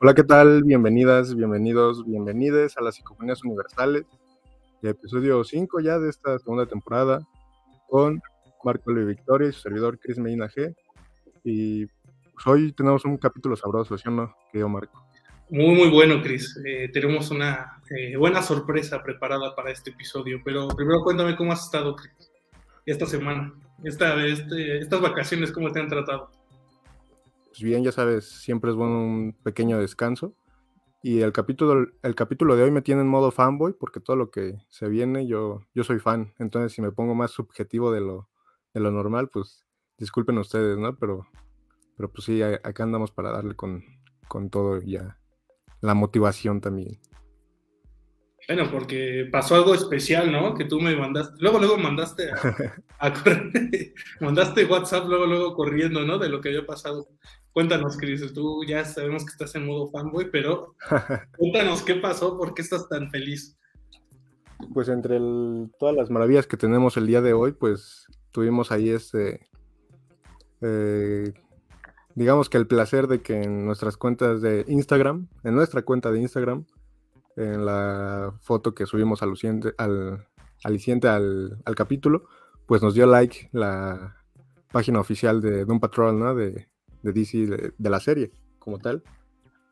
Hola, ¿qué tal? Bienvenidas, bienvenidos, bienvenides a las Psicofonías Universales, episodio 5 ya de esta segunda temporada, con Marco Luis Victoria y su servidor Chris Medina G. Y pues, hoy tenemos un capítulo sabroso, ¿sí o no, Marco? Muy, muy bueno, Chris. Eh, tenemos una eh, buena sorpresa preparada para este episodio, pero primero cuéntame cómo has estado, Chris, esta semana, esta, este, estas vacaciones, cómo te han tratado. Pues bien, ya sabes, siempre es bueno un pequeño descanso. Y el capítulo, el capítulo de hoy me tiene en modo fanboy, porque todo lo que se viene, yo, yo soy fan. Entonces, si me pongo más subjetivo de lo, de lo normal, pues disculpen ustedes, ¿no? Pero, pero pues sí, acá andamos para darle con, con todo ya la motivación también. Bueno, porque pasó algo especial, ¿no? Que tú me mandaste, luego, luego mandaste a, correr, mandaste WhatsApp, luego, luego corriendo, ¿no? De lo que había pasado. Cuéntanos, Cris, tú ya sabemos que estás en modo fanboy, pero cuéntanos qué pasó, por qué estás tan feliz. Pues entre todas las maravillas que tenemos el día de hoy, pues tuvimos ahí este, eh, digamos que el placer de que en nuestras cuentas de Instagram, en nuestra cuenta de Instagram, en la foto que subimos al, aliciente al, al, capítulo, pues nos dio like la página oficial de Doom Patrol, ¿no? De, de DC, de, la serie como tal.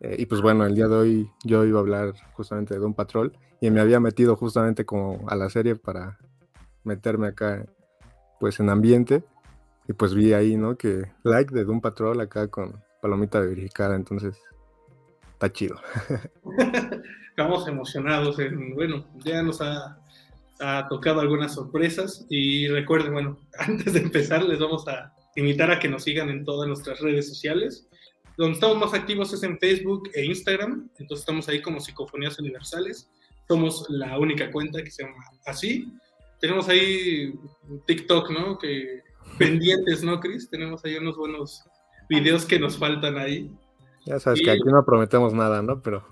Eh, y pues bueno, el día de hoy yo iba a hablar justamente de Doom Patrol y me había metido justamente como a la serie para meterme acá pues en ambiente y pues vi ahí, ¿no? Que like de Doom Patrol acá con palomita verificada, entonces está chido. Estamos emocionados, bueno, ya nos ha, tocado algunas sorpresas y recuerden, bueno, antes de empezar les vamos a invitar a que nos sigan en todas nuestras redes sociales. Donde estamos más activos es en Facebook e Instagram, entonces estamos ahí como Psicofonías Universales. Somos la única cuenta que se llama así. Tenemos ahí TikTok, ¿no? Que pendientes, ¿no, Chris? Tenemos ahí unos buenos videos que nos faltan ahí. Ya sabes que aquí no prometemos nada, ¿no? Pero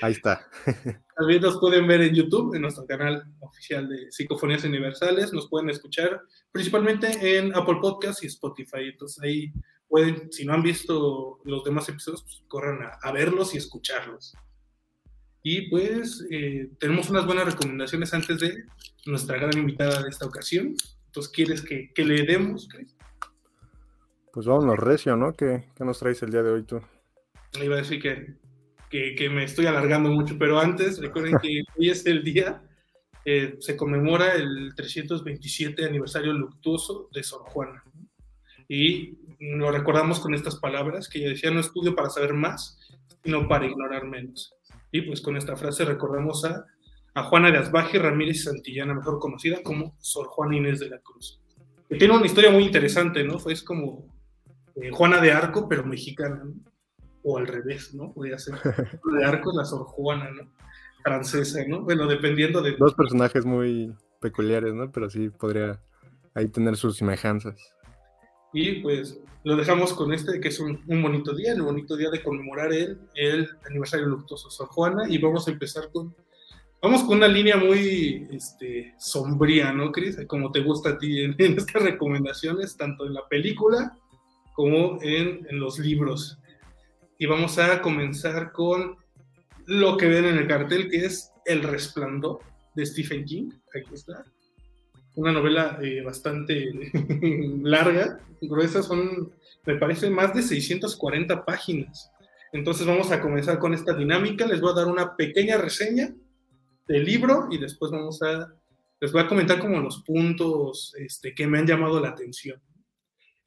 ahí está. También nos pueden ver en YouTube, en nuestro canal oficial de Psicofonías Universales. Nos pueden escuchar principalmente en Apple Podcasts y Spotify. Entonces ahí pueden, si no han visto los demás episodios, pues corran a, verlos y escucharlos. Y pues eh, tenemos unas buenas recomendaciones antes de nuestra gran invitada de esta ocasión. Entonces, ¿quieres que, que le demos, Chris? Pues vámonos recio, ¿no? ¿Qué, ¿Qué, nos traes el día de hoy tú? Iba a decir que, que, que me estoy alargando mucho, pero antes, recuerden que hoy es el día, eh, se conmemora el 327 aniversario luctuoso de Sor Juana. Y lo recordamos con estas palabras que ella decía, no estudio para saber más, sino para ignorar menos. Y pues con esta frase recordamos a a Juana de Asbaje Ramírez Santillana, mejor conocida como Sor Juana Inés de la Cruz. Que tiene una historia muy interesante, ¿no? Fue es como eh, Juana de Arco, pero mexicana, ¿no? O al revés, ¿no? Podría ser. Juana de Arco la Sor Juana, ¿no? Francesa, ¿no? Bueno, dependiendo de... Dos personajes muy peculiares, ¿no? Pero sí podría ahí tener sus semejanzas. Y pues lo dejamos con este, que es un, un bonito día, el bonito día de conmemorar el, el aniversario luctuoso de Sor Juana, y vamos a empezar con Vamos con una línea muy este, sombría, ¿no, Cris? Como te gusta a ti en, estas recomendaciones, tanto en la película como en, en, los libros. Y vamos a comenzar con lo que ven en el cartel, que es El Resplandor de Stephen King. Aquí está. Una novela eh, bastante larga, gruesa, son, me parece, más de 640 páginas. Entonces vamos a comenzar con esta dinámica. Les voy a dar una pequeña reseña del libro y después vamos a, les voy a comentar como los puntos este, que me han llamado la atención.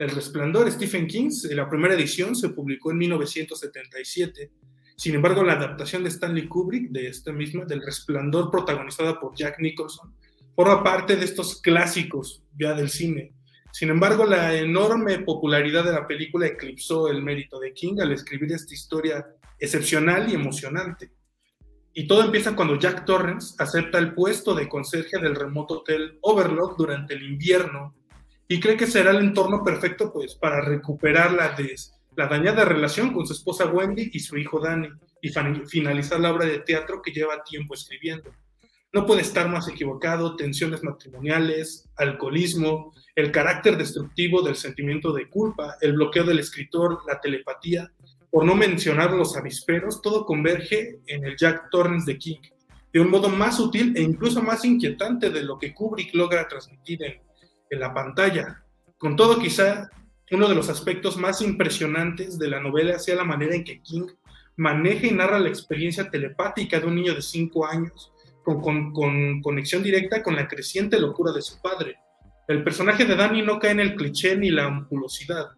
El Resplandor, Stephen King, la primera edición se publicó en 1977. Sin embargo, la adaptación de Stanley Kubrick de esta misma, del Resplandor, protagonizada por Jack Nicholson, forma parte de estos clásicos ya del cine. Sin embargo, la enorme popularidad de la película eclipsó el mérito de King al escribir esta historia excepcional y emocionante. Y todo empieza cuando Jack Torrance acepta el puesto de conserje del remoto hotel Overlook durante el invierno y cree que será el entorno perfecto pues, para recuperar la, la dañada relación con su esposa Wendy y su hijo Danny y finalizar la obra de teatro que lleva tiempo escribiendo. No puede estar más equivocado, tensiones matrimoniales, alcoholismo, el carácter destructivo del sentimiento de culpa, el bloqueo del escritor, la telepatía, por no mencionar los avisperos, todo converge en el Jack Torrance de King, de un modo más sutil e incluso más inquietante de lo que Kubrick logra transmitir en, en la pantalla. Con todo, quizá uno de los aspectos más impresionantes de la novela sea la manera en que King maneja y narra la experiencia telepática de un niño de 5 años, con, con, con, conexión directa con la creciente locura de su padre. El personaje de Danny no cae en el cliché ni la ampulosidad.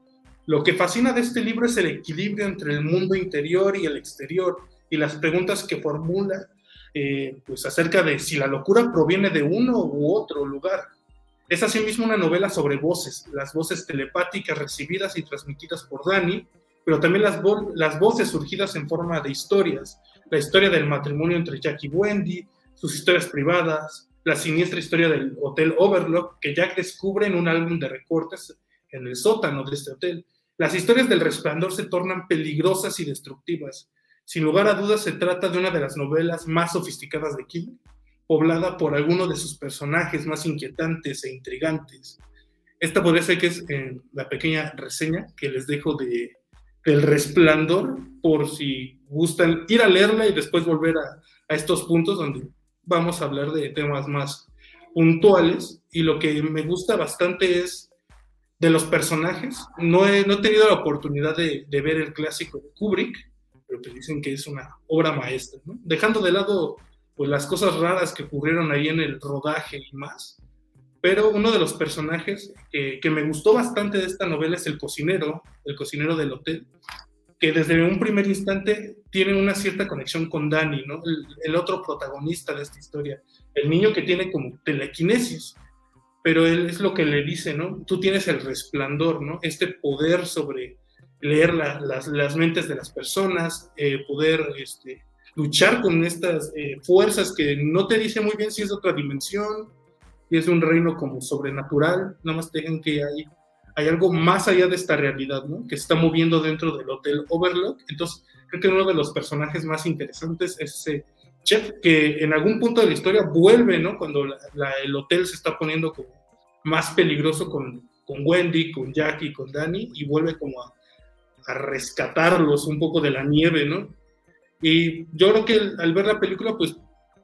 Lo que fascina de este libro es el equilibrio entre el mundo interior y el exterior y las preguntas que formula eh, pues acerca de si la locura proviene de uno u otro lugar. Es asimismo una novela sobre voces, las voces telepáticas recibidas y transmitidas por Dani, pero también las, las voces surgidas en forma de historias, la historia del matrimonio entre Jack y Wendy, sus historias privadas, la siniestra historia del Hotel Overlook que Jack descubre en un álbum de recortes en el sótano de este hotel. Las historias del resplandor se tornan peligrosas y destructivas. Sin lugar a dudas se trata de una de las novelas más sofisticadas de King poblada por algunos de sus personajes más inquietantes e intrigantes. Esta podría ser que es eh, la pequeña reseña que les dejo de El Resplandor, por si gustan ir a leerla y después volver a, a estos puntos donde vamos a hablar de temas más puntuales. Y lo que me gusta bastante es de los personajes. No he, no he tenido la oportunidad de, de, ver el clásico de Kubrick, pero que dicen que es una obra maestra. ¿no? Dejando de lado pues las cosas raras que ocurrieron ahí en el rodaje y más. Pero uno de los personajes que me gustó bastante de esta novela es el cocinero, el cocinero del hotel, que desde un primer instante tiene una cierta conexión con Danny, ¿no? El, el, otro protagonista de esta historia, el niño que tiene como telequinesis, pero él es lo que le dice, ¿no? Tú tienes el resplandor, ¿no? Este poder sobre leer la, las, las, mentes de las personas, eh, poder este, luchar con estas eh, fuerzas que no te dice muy bien si es otra dimensión, si es un reino como sobrenatural, nada más te digan que hay, hay algo más allá de esta realidad, ¿no? Que se está moviendo dentro del Hotel Overlook. Entonces, creo que uno de los personajes más interesantes es ese chef que en algún punto de la historia vuelve, ¿no? Cuando la, el hotel se está poniendo como más peligroso con, con Wendy, con Jackie, con Danny, y vuelve como a, a rescatarlos un poco de la nieve, ¿no? Y yo creo que el, al ver la película, pues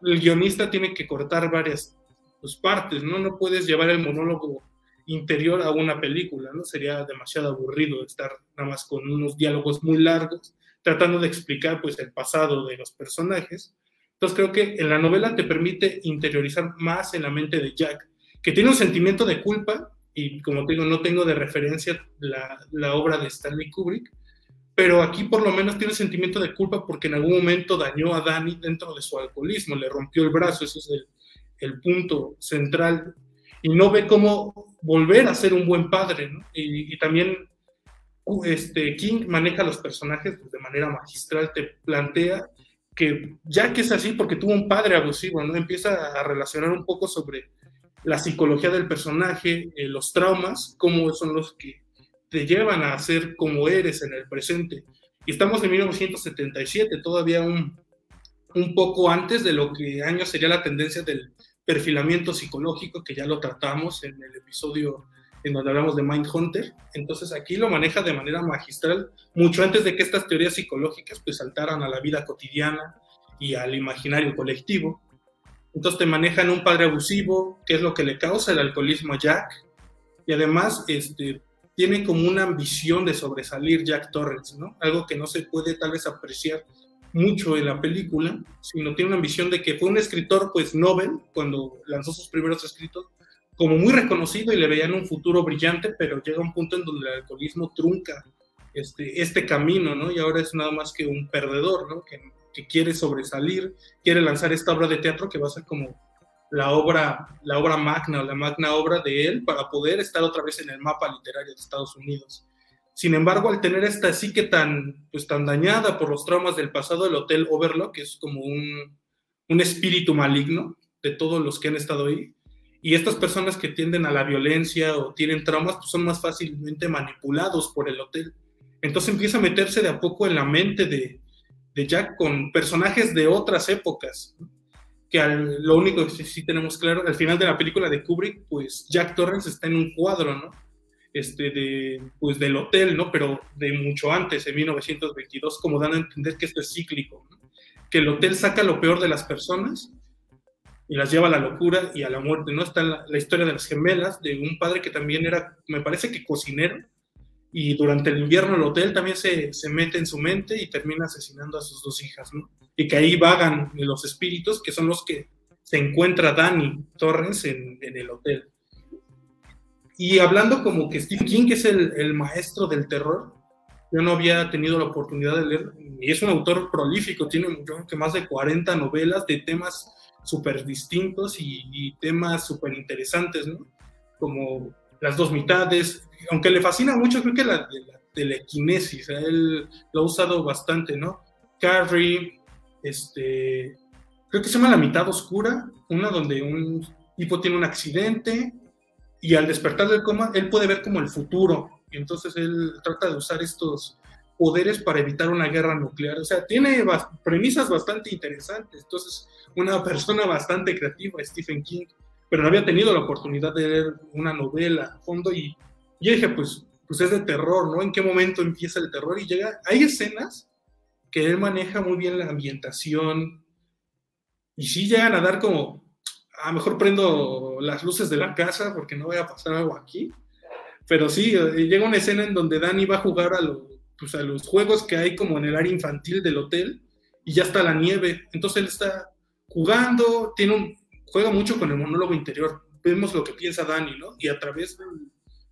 el guionista tiene que cortar varias pues, partes, ¿no? No puedes llevar el monólogo interior a una película, ¿no? Sería demasiado aburrido estar nada más con unos diálogos muy largos, tratando de explicar, pues, el pasado de los personajes. Entonces creo que en la novela te permite interiorizar más en la mente de Jack, que tiene un sentimiento de culpa, y como te digo, no tengo de referencia la, la obra de Stanley Kubrick, pero aquí por lo menos tiene sentimiento de culpa porque en algún momento dañó a Dani dentro de su alcoholismo, le rompió el brazo, ese es el, el punto central, y no ve cómo volver a ser un buen padre, ¿no? y, y, también este, King maneja a los personajes de manera magistral, te plantea que ya que es así porque tuvo un padre abusivo, ¿no? Empieza a relacionar un poco sobre la psicología del personaje, eh, los traumas, cómo son los que te llevan a ser como eres en el presente. Y estamos en 1977, todavía un, un poco antes de lo que años sería la tendencia del perfilamiento psicológico, que ya lo tratamos en el episodio en donde hablamos de Mindhunter. Entonces aquí lo maneja de manera magistral, mucho antes de que estas teorías psicológicas pues saltaran a la vida cotidiana y al imaginario colectivo. Entonces te manejan un padre abusivo, que es lo que le causa el alcoholismo a Jack, y además este, tiene como una ambición de sobresalir Jack Torrance, ¿no? Algo que no se puede tal vez apreciar mucho en la película, sino tiene una ambición de que fue un escritor, pues, Nobel, cuando lanzó sus primeros escritos, como muy reconocido y le veían un futuro brillante, pero llega un punto en donde el alcoholismo trunca este, este camino, ¿no? Y ahora es nada más que un perdedor, ¿no? Que, que quiere sobresalir, quiere lanzar esta obra de teatro que va a ser como la obra, la obra magna la magna obra de él para poder estar otra vez en el mapa literario de Estados Unidos. Sin embargo, al tener esta psique tan, pues, tan dañada por los traumas del pasado del Hotel Overlook, que es como un, un espíritu maligno de todos los que han estado ahí, y estas personas que tienden a la violencia o tienen traumas, pues son más fácilmente manipulados por el hotel. Entonces empieza a meterse de a poco en la mente de, de Jack con personajes de otras épocas. Que al, lo único que sí tenemos claro, al final de la película de Kubrick, pues Jack Torrance está en un cuadro, ¿no? este, de, pues, del hotel, ¿no? Pero de mucho antes, en 1922, como dan a entender que esto es cíclico, que el hotel saca lo peor de las personas y las lleva a la locura y a la muerte, ¿no? Está la historia de las gemelas, de un padre que también era, me parece que cocinero, y durante el invierno el hotel también se, se, mete en su mente y termina asesinando a sus dos hijas, ¿no? Y que ahí vagan los espíritus, que son los que se encuentra Danny Torres en, en el hotel. Y hablando como que Stephen King, que es el, el, maestro del terror, yo no había tenido la oportunidad de leer, y es un autor prolífico, tiene creo que más de 40 novelas de temas súper distintos y, y temas súper interesantes, ¿no? Como las dos mitades, aunque le fascina mucho, creo que la, la telequinesis, él lo ha usado bastante, ¿no? Carrie, este, creo que se llama La mitad oscura, una donde un tipo tiene un accidente y al despertar del coma, él puede ver como el futuro, y entonces él trata de usar estos poderes para evitar una guerra nuclear, o sea, tiene premisas bastante interesantes, entonces una persona bastante creativa, Stephen King, pero no había tenido la oportunidad de leer una novela a fondo y yo dije, pues, pues es de terror, ¿no? ¿En qué momento empieza el terror? Y llega, hay escenas que él maneja muy bien la ambientación y sí llegan a dar como, a mejor prendo las luces de la casa porque no voy a pasar algo aquí, pero sí, eh, llega una escena en donde Dani va a jugar a, lo, pues a los juegos que hay como en el área infantil del hotel y ya está la nieve, entonces él está jugando, tiene un, juega mucho con el monólogo interior, vemos lo que piensa Dani, ¿no? Y a través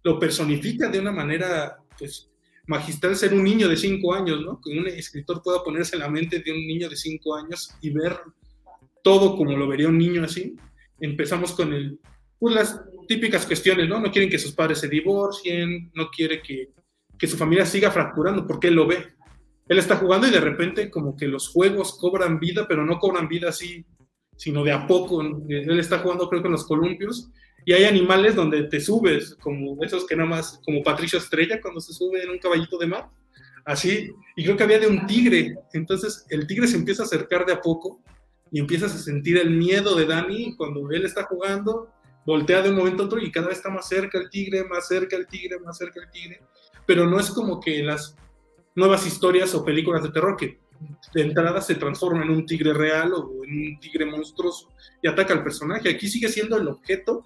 lo personifica de una manera, pues, magistral ser un niño de cinco años, ¿no? Que un escritor pueda ponerse en la mente de un niño de cinco años y ver todo como lo vería un niño así. Empezamos con el, pues, las típicas cuestiones, ¿no? No quieren que sus padres se divorcien, no quiere que, que su familia siga fracturando porque él lo ve. Él está jugando y de repente como que los juegos cobran vida, pero no cobran vida así sino de a poco. Él está jugando creo que en los columpios y hay animales donde te subes, como esos que nada más, como Patricio Estrella cuando se sube en un caballito de mar, así, y creo que había de un tigre, entonces el tigre se empieza a acercar de a poco y empiezas a sentir el miedo de Dani cuando él está jugando, voltea de un momento a otro y cada vez está más cerca el tigre, más cerca el tigre, más cerca el tigre, pero no es como que las nuevas historias o películas de terror que de entrada se transforma en un tigre real o en un tigre monstruoso y ataca al personaje. Aquí sigue siendo el objeto,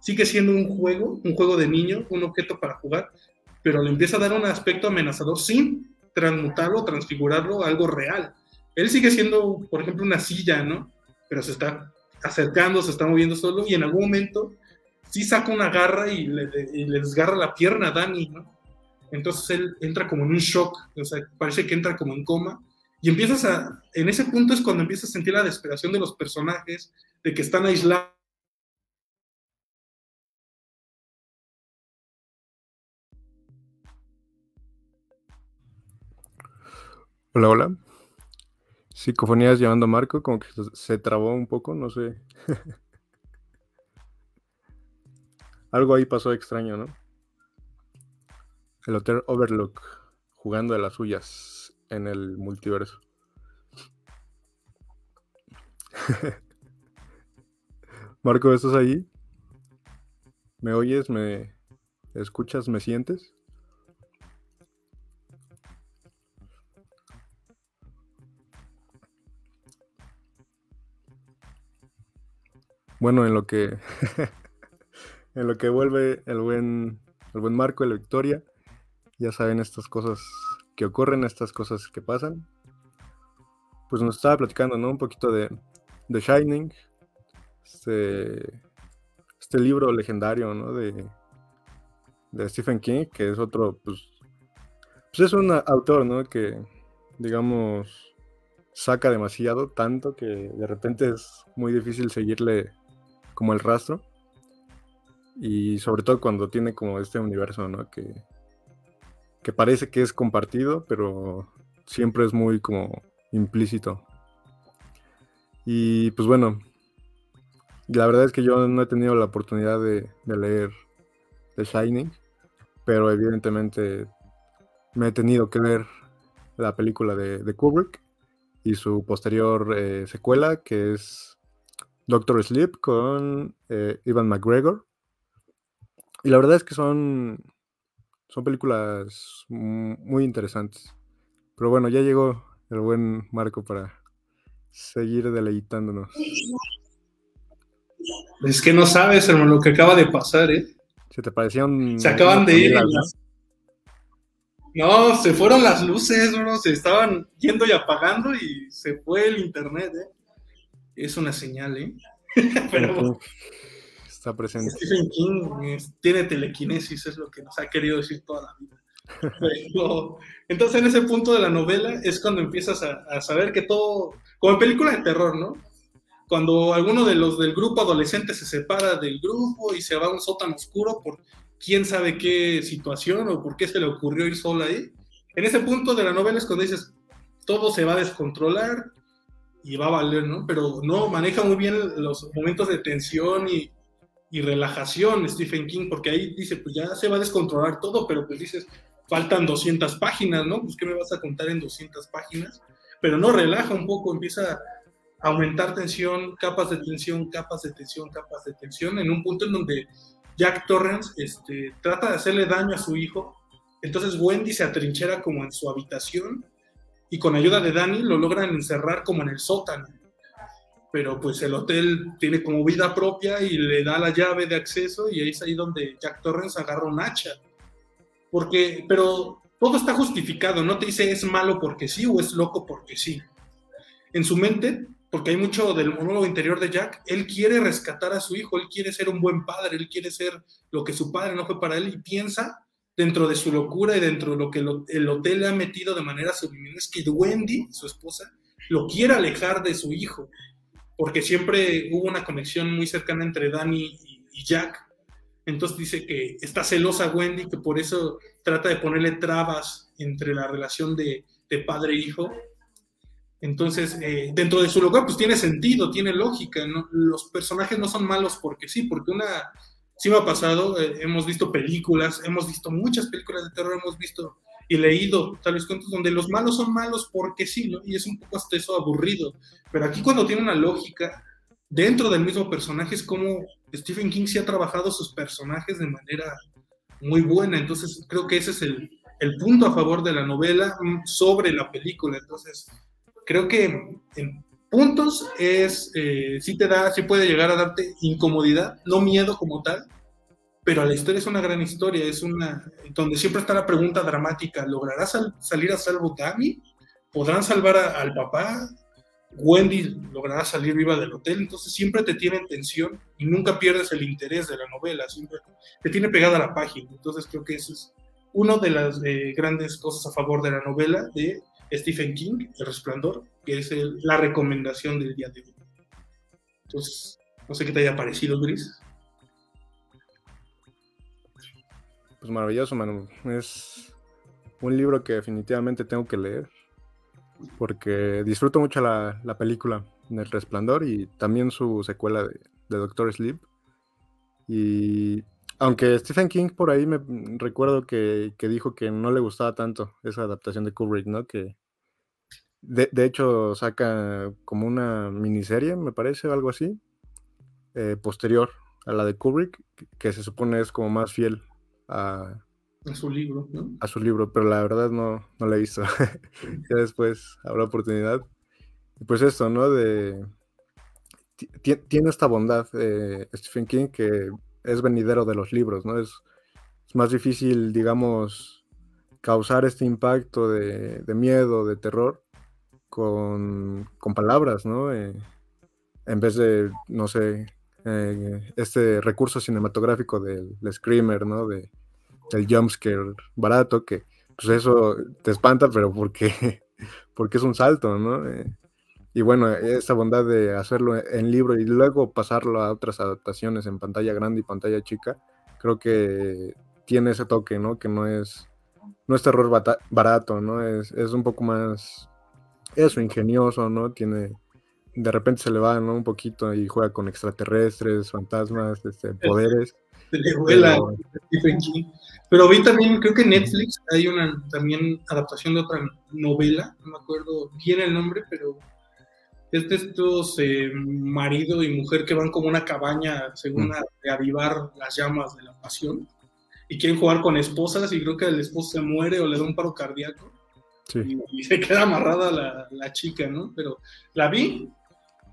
sigue siendo un juego, un juego de niño, un objeto para jugar, pero le empieza a dar un aspecto amenazador sin transmutarlo, transfigurarlo a algo real. Él sigue siendo, por ejemplo, una silla, ¿no? Pero se está acercando, se está moviendo solo y en algún momento sí saca una garra y le, y le desgarra la pierna a Dani, ¿no? Entonces él entra como en un shock, o sea, parece que entra como en coma y empiezas a, en ese punto es cuando empiezas a sentir la desesperación de los personajes, de que están aislados. Hola, hola. Psicofonías llamando a Marco, como que se trabó un poco, no sé. Algo ahí pasó extraño, ¿no? El Hotel Overlook, jugando de las suyas en el multiverso. Marco, ¿estás ahí? ¿Me oyes? ¿Me escuchas? ¿Me sientes? Bueno, en lo que en lo que vuelve el buen el buen Marco, la victoria, ya saben estas cosas que ocurren, estas cosas que pasan. Pues nos estaba platicando, ¿no? Un poquito de The Shining, este, este libro legendario, ¿no? De, de Stephen King, que es otro, pues, pues es un autor, ¿no? Que, digamos, saca demasiado, tanto que de repente es muy difícil seguirle como el rastro. Y sobre todo cuando tiene como este universo, ¿no? Que, que parece que es compartido, pero siempre es muy como implícito. Y pues bueno, la verdad es que yo no he tenido la oportunidad de, leer The Shining, pero evidentemente me he tenido que leer la película de, Kubrick y su posterior eh, secuela, que es Doctor Sleep con eh, Ivan McGregor. Y la verdad es que son son películas muy interesantes. Pero bueno, ya llegó el buen Marco para seguir deleitándonos. Es que no sabes, hermano, lo que acaba de pasar, ¿eh? Se te parecían. Se acaban de ir. ¿no? se fueron las luces, bro. Se estaban yendo y apagando y se fue el internet, ¿eh? Es una señal, ¿eh? Pero. Está presente. Stephen King tiene telequinesis, es lo que nos ha querido decir toda la vida. entonces, en ese punto de la novela es cuando empiezas a, a saber que todo. Como en películas de terror, ¿no? cuando alguno de los del grupo adolescente se separa del grupo y se va a un sótano oscuro por quién sabe qué situación o por qué se le ocurrió ir sola ahí. En ese punto de la novela es cuando dices, todo se va a descontrolar y va a valer, ¿no? Pero no, maneja muy bien los momentos de tensión y, y relajación Stephen King, porque ahí dice, pues ya se va a descontrolar todo, pero pues dices, faltan 200 páginas, ¿no? Pues ¿qué me vas a contar en 200 páginas? Pero no, relaja un poco, empieza aumentar tensión, capas de tensión, capas de tensión, capas de tensión, en un punto en donde Jack Torrance este, trata de hacerle daño a su hijo. Entonces Wendy se atrinchera como en su habitación y con ayuda de Danny lo logran encerrar como en el sótano. Pero pues el hotel tiene como vida propia y le da la llave de acceso y ahí es ahí donde Jack Torrance agarra un hacha. Porque, pero todo está justificado, no te dice es malo porque sí o es loco porque sí. En su mente porque hay mucho del monólogo interior de Jack, él quiere rescatar a su hijo, él quiere ser un buen padre, él quiere ser lo que su padre no fue para él y piensa dentro de su locura y dentro de lo que el hotel le ha metido de manera subliminal, es que Wendy, su esposa, lo quiere alejar de su hijo, porque siempre hubo una conexión muy cercana entre Danny y, Jack. Entonces dice que está celosa Wendy, que por eso trata de ponerle trabas entre la relación de, de padre e hijo, entonces, eh, dentro de su lugar, pues tiene sentido, tiene lógica. Los personajes no son malos porque sí, porque una. Sí me ha pasado, eh, hemos visto películas, hemos visto muchas películas de terror, hemos visto y leído tales cuentos donde los malos son malos porque sí, ¿no? Y es un poco hasta eso aburrido. Pero aquí, cuando tiene una lógica dentro del mismo personaje, es como Stephen King sí ha trabajado sus personajes de manera muy buena. Entonces, creo que ese es el, el punto a favor de la novela mm, sobre la película. Entonces, creo que en puntos es, eh, sí te da, sí puede llegar a darte incomodidad, no miedo como tal, pero la historia es una gran historia, es una, donde siempre está la pregunta dramática, ¿logrará salir a salvo Tammy? ¿Podrán salvar al papá? Wendy logrará salir viva del hotel, entonces siempre te tiene en tensión y nunca pierdes el interés de la novela, siempre te tiene pegada la página, entonces creo que eso es una de las eh, grandes cosas a favor de la novela, de Stephen King, El Resplandor, que es la recomendación del día de hoy. Entonces, no sé qué te haya parecido, Gris. Pues maravilloso, Manu. Es un libro que definitivamente tengo que leer porque disfruto mucho la, película El Resplandor y también su secuela de, Doctor Sleep. Y aunque Stephen King por ahí me recuerdo que, que, dijo que no le gustaba tanto esa adaptación de Kubrick, ¿no? Que, de, hecho, saca como una miniserie, me parece, algo así, eh, posterior a la de Kubrick, que, se supone es como más fiel a, a su libro, ¿no? A su libro, pero la verdad no, no la he visto. ya después habrá oportunidad. Y pues esto, ¿no? De. Tiene esta bondad eh, Stephen King que es venidero de los libros, ¿no? Es, es más difícil, digamos, causar este impacto de, de miedo, de terror, con, palabras, ¿no? Eh, en vez de, no sé, este recurso cinematográfico del, screamer, ¿no? De, del jumpscare barato, que pues eso te espanta, pero porque, porque es un salto, ¿no? Eh, y bueno, esa bondad de hacerlo en libro y luego pasarlo a otras adaptaciones en pantalla grande y pantalla chica, creo que tiene ese toque, ¿no? Que no es, no es terror barato, ¿no? Es, es un poco más eso, ingenioso, ¿no? Tiene, de repente se le va, ¿no? Un poquito y juega con extraterrestres, fantasmas, este, poderes. Se le vuela Stephen King. Pero vi también, creo que en Netflix hay una también adaptación de otra novela, no me acuerdo bien el nombre, pero es de estos eh, marido y mujer que van como una cabaña según a reavivar las llamas de la pasión y quieren jugar con esposas y creo que el esposo se muere o le da un paro cardíaco y, se queda amarrada la, la, chica, ¿no? Pero la vi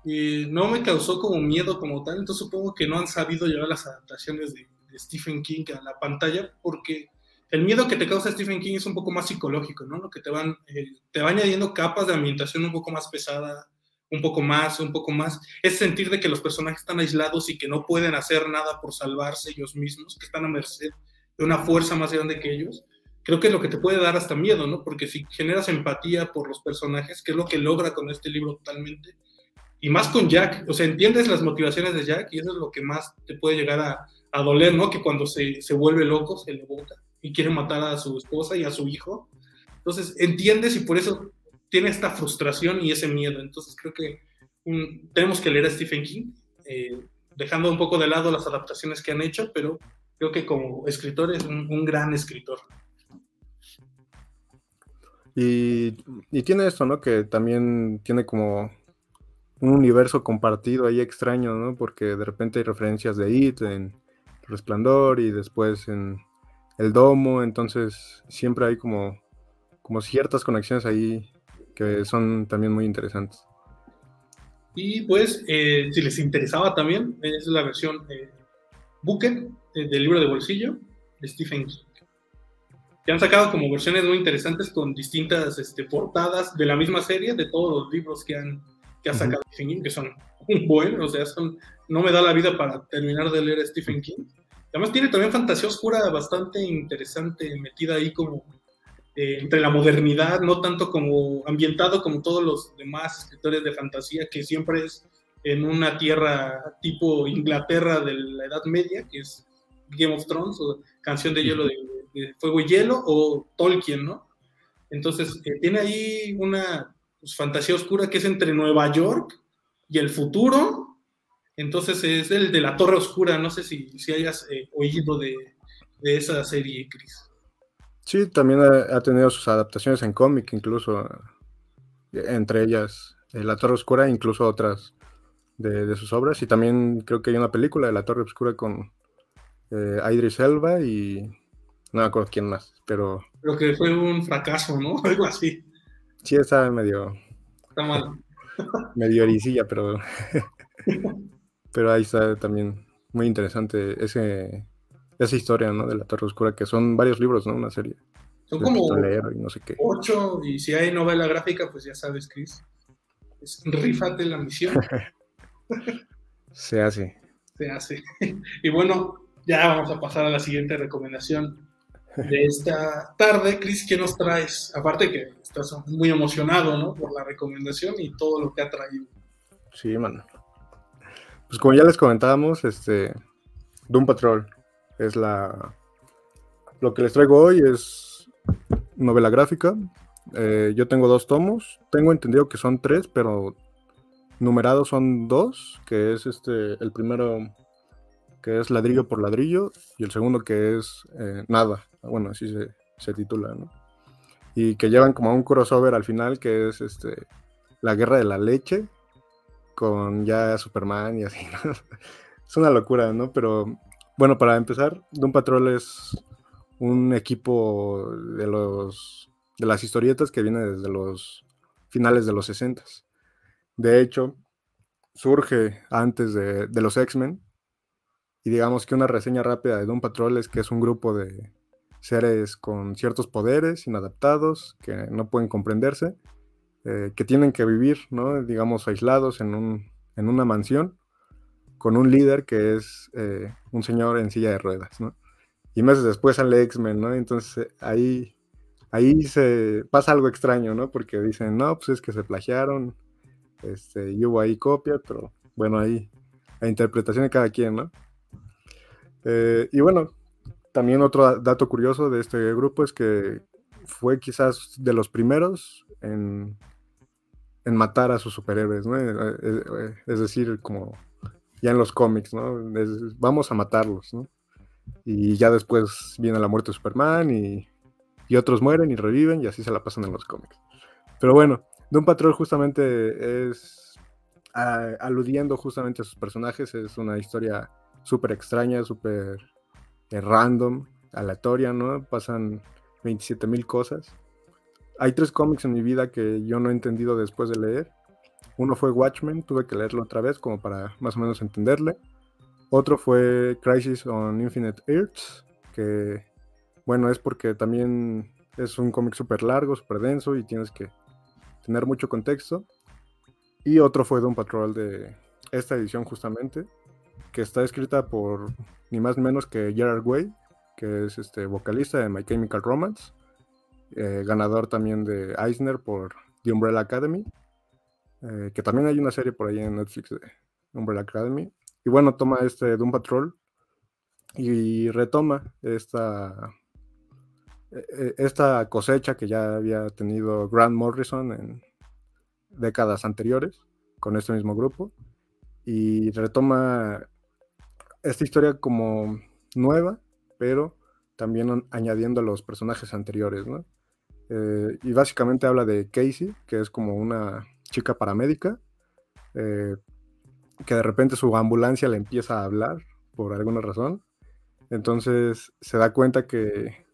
y no me causó como miedo como tal, entonces supongo que no han sabido llevar las adaptaciones de, Stephen King a la pantalla porque el miedo que te causa Stephen King es un poco más psicológico, ¿no? Lo que te van, eh, te va añadiendo capas de ambientación un poco más pesada, un poco más, un poco más. Es sentir de que los personajes están aislados y que no pueden hacer nada por salvarse ellos mismos, que están a merced de una fuerza más grande que ellos. Creo que es lo que te puede dar hasta miedo, ¿no? Porque si generas empatía por los personajes, que es lo que logra con este libro totalmente, y más con Jack, o sea, entiendes las motivaciones de Jack y eso es lo que más te puede llegar a, doler, ¿no? Que cuando se, se, vuelve loco, se le bota y quiere matar a su esposa y a su hijo. Entonces, entiendes y por eso tiene esta frustración y ese miedo. Entonces creo que tenemos que leer a Stephen King, eh, dejando un poco de lado las adaptaciones que han hecho, pero creo que como escritor es un, gran escritor. Y, tiene esto, ¿no? Que también tiene como un universo compartido ahí extraño, ¿no? Porque de repente hay referencias de It en Resplandor y después en El Domo, entonces siempre hay como, como ciertas conexiones ahí que son también muy interesantes. Y pues, eh, si les interesaba también, es la versión eh, eh, del libro de bolsillo de Stephen King. Que han sacado como versiones muy interesantes con distintas este, portadas de la misma serie, de todos los libros que han que ha sacado Stephen King, que son buenos, o sea, son, no me da la vida para terminar de leer a Stephen King. Además tiene también fantasía oscura bastante interesante metida ahí como eh, entre la modernidad, no tanto como ambientado como todos los demás escritores de fantasía, que siempre es en una tierra tipo Inglaterra de la Edad Media, que es Game of Thrones, o Canción de Hielo de, Fuego y Hielo, o Tolkien, ¿no? Entonces, eh, tiene ahí una pues, fantasía oscura que es entre Nueva York y el futuro. Entonces, es el de la Torre Oscura. No sé si, si hayas eh, oído de, de esa serie, Chris. Sí, también ha, tenido sus adaptaciones en cómic, incluso entre ellas eh, La Torre Oscura, incluso otras de, sus obras. Y también creo que hay una película de La Torre Oscura con eh, Idris Elba y no me acuerdo quién más, pero... Creo que fue un fracaso, ¿no? Algo así. Sí, está medio... Está mal. medio ericilla, pero... pero ahí está también muy interesante ese esa historia, ¿no? De la Torre Oscura, que son varios libros, ¿no? Una serie. Son como y no sé qué. ocho, y si hay novela gráfica, pues ya sabes, Chris. Es, rífate la misión. Se hace. Se hace. Y bueno, ya vamos a pasar a la siguiente recomendación de esta tarde. Chris, ¿qué nos traes? Aparte que estás muy emocionado, ¿no? Por la recomendación y todo lo que ha traído. Sí, mano. Pues como ya les comentábamos, este, Doom Patrol es la... Lo que les traigo hoy es novela gráfica. Eh, yo tengo dos tomos. Tengo entendido que son tres, pero numerados son dos, que es este, el primero que es ladrillo por ladrillo y el segundo que es eh, nada. Bueno, así se, se titula, ¿no? Y que llevan como un crossover al final que es este la guerra de la leche con ya Superman y así. es una locura, ¿no? Pero bueno, para empezar, Doom Patrol es un equipo de los de las historietas que viene desde los finales de los 60. De hecho, surge antes de, los X-Men. Y digamos que una reseña rápida de Doom Patrol es que es un grupo de seres con ciertos poderes inadaptados que no pueden comprenderse, eh, que tienen que vivir, ¿no? digamos, aislados en, un, en una mansión con un líder que es eh, un señor en silla de ruedas, ¿no? Y meses después sale X-Men. Entonces ahí, ahí se pasa algo extraño, ¿no? Porque dicen, no, pues es que se plagiaron, este, y hubo ahí copia, pero bueno, ahí la interpretación de cada quien, ¿no? Eh, y bueno, también otro dato curioso de este grupo es que fue quizás de los primeros en, en matar a sus superhéroes, ¿no? Eh, es decir, como ya en los cómics, ¿no? vamos a matarlos, ¿no? Y ya después viene la muerte de Superman y, otros mueren y reviven y así se la pasan en los cómics. Pero bueno, Doom Patrol justamente es aludiendo justamente a sus personajes, es una historia súper extraña, súper eh, random, aleatoria, ¿no? Pasan 27 mil cosas. Hay tres cómics en mi vida que yo no he entendido después de leer. Uno fue Watchmen, tuve que leerlo otra vez como para más o menos entenderle. Otro fue Crisis on Infinite Earths, que bueno, es porque también es un cómic súper largo, súper denso y tienes que tener mucho contexto. Y otro fue Doom Patrol de esta edición justamente, que está escrita por ni más ni menos que Gerard Way, que es este vocalista de My Chemical Romance, eh, ganador también de Eisner por The Umbrella Academy, eh, que también hay una serie por ahí en Netflix de Umbrella Academy. Y bueno, toma este Doom Patrol y retoma esta, e, e, esta cosecha que ya había tenido Grant Morrison en décadas anteriores con este mismo grupo y retoma esta historia como nueva, pero también añadiendo a los personajes anteriores, ¿no? Eh, y básicamente habla de Casey, que es como una chica paramédica, eh, que de repente su ambulancia le empieza a hablar por alguna razón. Entonces se da cuenta que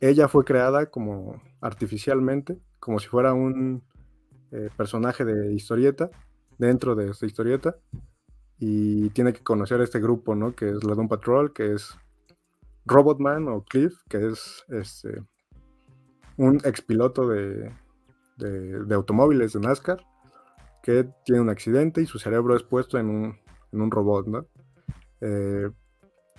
ella fue creada como artificialmente, como si fuera un eh, personaje de historieta, dentro de esta historieta, y tiene que conocer a este grupo, ¿no? Que es la Doom Patrol, que es Robotman o Cliff, que es este, un expiloto de, de, automóviles de NASCAR, que tiene un accidente y su cerebro es puesto en un, en un robot, ¿no? Eh,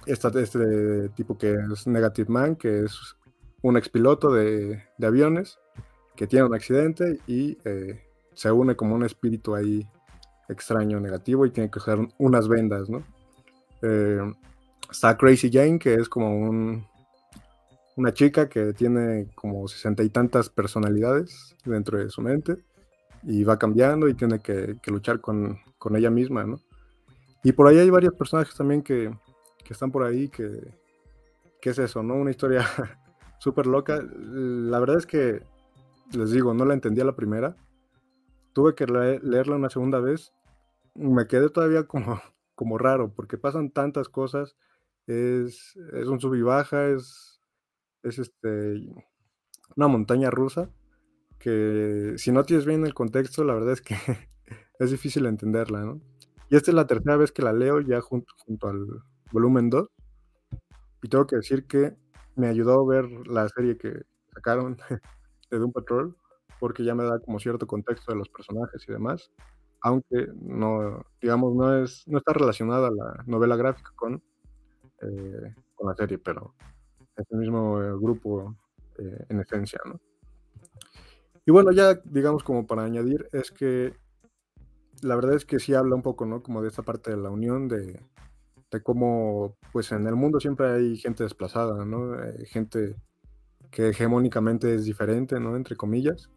este tipo que es Negative Man, que es un expiloto de, de aviones que tiene un accidente y eh, se une como un espíritu ahí extraño, negativo y tiene que usar unas vendas, ¿no? Eh, está Crazy Jane, que es como un, una chica que tiene como sesenta y tantas personalidades dentro de su mente y va cambiando y tiene que, luchar con, ella misma, ¿no? Y por ahí hay varios personajes también que, están por ahí, que, que es eso, ¿no? Una historia súper loca. La verdad es que, les digo, no la entendí a la primera. Tuve que leerla una segunda vez. Me quedé todavía como, como raro, porque pasan tantas cosas. Es, es un sub y baja, es, es este, una montaña rusa que si no tienes bien el contexto, la verdad es que es difícil entenderla, ¿no? Y esta es la tercera vez que la leo ya junto, junto al volumen 2. Y tengo que decir que me ayudó a ver la serie que sacaron de Doom Patrol, porque ya me da como cierto contexto de los personajes y demás, aunque no, digamos, no, es, no está relacionada la novela gráfica con, eh, con la serie, pero es el mismo eh, grupo eh, en esencia, ¿no? Y bueno, ya digamos como para añadir, es que la verdad es que sí habla un poco, ¿no? Como de esta parte de la unión, de, de cómo pues en el mundo siempre hay gente desplazada, ¿no? Gente que hegemónicamente es diferente, ¿no? Entre comillas,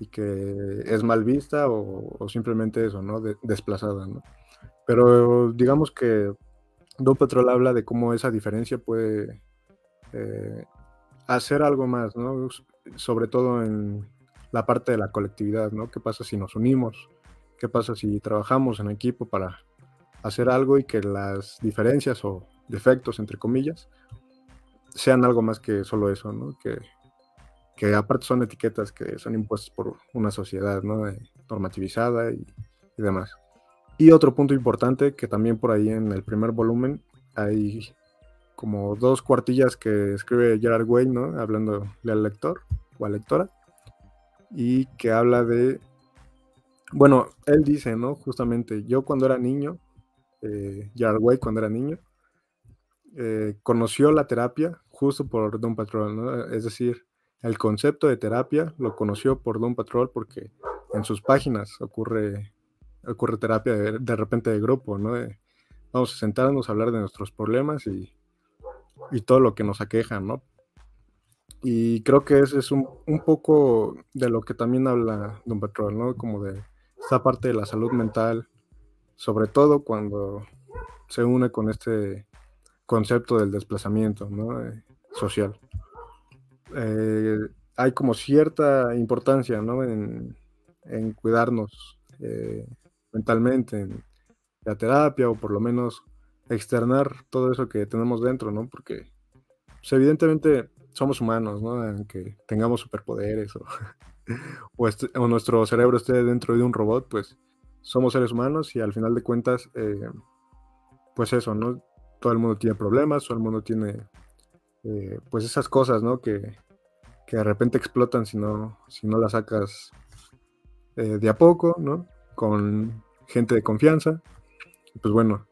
y que es mal vista o, simplemente eso, ¿no? desplazada, ¿no? Pero digamos que Don Petrol habla de cómo esa diferencia puede eh, hacer algo más, ¿no? Sobre todo en la parte de la colectividad, ¿no? ¿Qué pasa si nos unimos? ¿Qué pasa si trabajamos en equipo para hacer algo y que las diferencias o defectos, entre comillas, sean algo más que solo eso, ¿no? Que, que aparte son etiquetas que son impuestas por una sociedad, ¿no? Eh, normativizada y, demás. Y otro punto importante que también por ahí en el primer volumen hay como dos cuartillas que escribe Gerard Way, ¿no? Hablando al lector o a lectora y que habla de, bueno, él dice, ¿no? Justamente, yo cuando era niño eh, Way cuando era niño, eh, conoció la terapia justo por Don Patrol, es decir, el concepto de terapia lo conoció por Don Patrol porque en sus páginas ocurre, ocurre terapia de, repente de grupo, ¿no? vamos a sentarnos a hablar de nuestros problemas y, y, todo lo que nos aqueja, ¿no? Y creo que ese es un, un, poco de lo que también habla Don Patrol, ¿no? Como de esta parte de la salud mental, sobre todo cuando se une con este concepto del desplazamiento eh, social. Eh, hay como cierta importancia en, cuidarnos eh, mentalmente, en la terapia o por lo menos externar todo eso que tenemos dentro, ¿no? porque pues evidentemente somos humanos, ¿no? Aunque tengamos superpoderes o, este, o, nuestro cerebro esté dentro de un robot, pues somos seres humanos y al final de cuentas, eh, pues eso, ¿no? Todo el mundo tiene problemas, todo el mundo tiene, eh, pues esas cosas, ¿no? Que, que, de repente explotan si no, si no las sacas eh, de a poco, ¿no? Con gente de confianza. Pues bueno,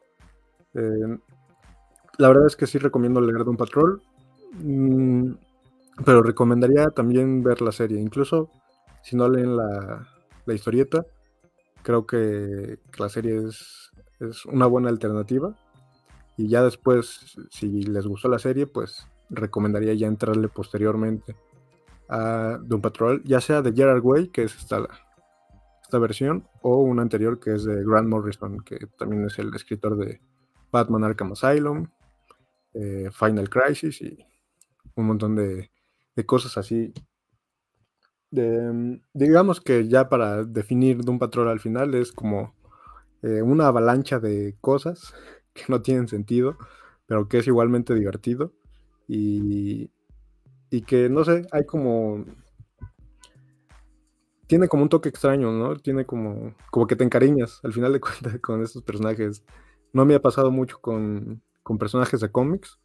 la verdad es que sí recomiendo leer de un patrón. Mm, pero recomendaría también ver la serie. Incluso si no leen la, historieta, creo que, la serie es, una buena alternativa. Y ya después, si les gustó la serie, pues recomendaría ya entrarle posteriormente a Doom Patrol, ya sea de Gerard Way, que es esta, esta versión, o una anterior que es de Grant Morrison, que también es el escritor de Batman Arkham Asylum, eh, Final Crisis y un montón de, cosas así. De, digamos que ya para definir de un patrón al final es como eh, una avalancha de cosas que no tienen sentido, pero que es igualmente divertido y, y que no sé, hay como tiene como un toque extraño, ¿no? Tiene como, como que te encariñas al final de cuentas con estos personajes. No me ha pasado mucho con, con personajes de cómics,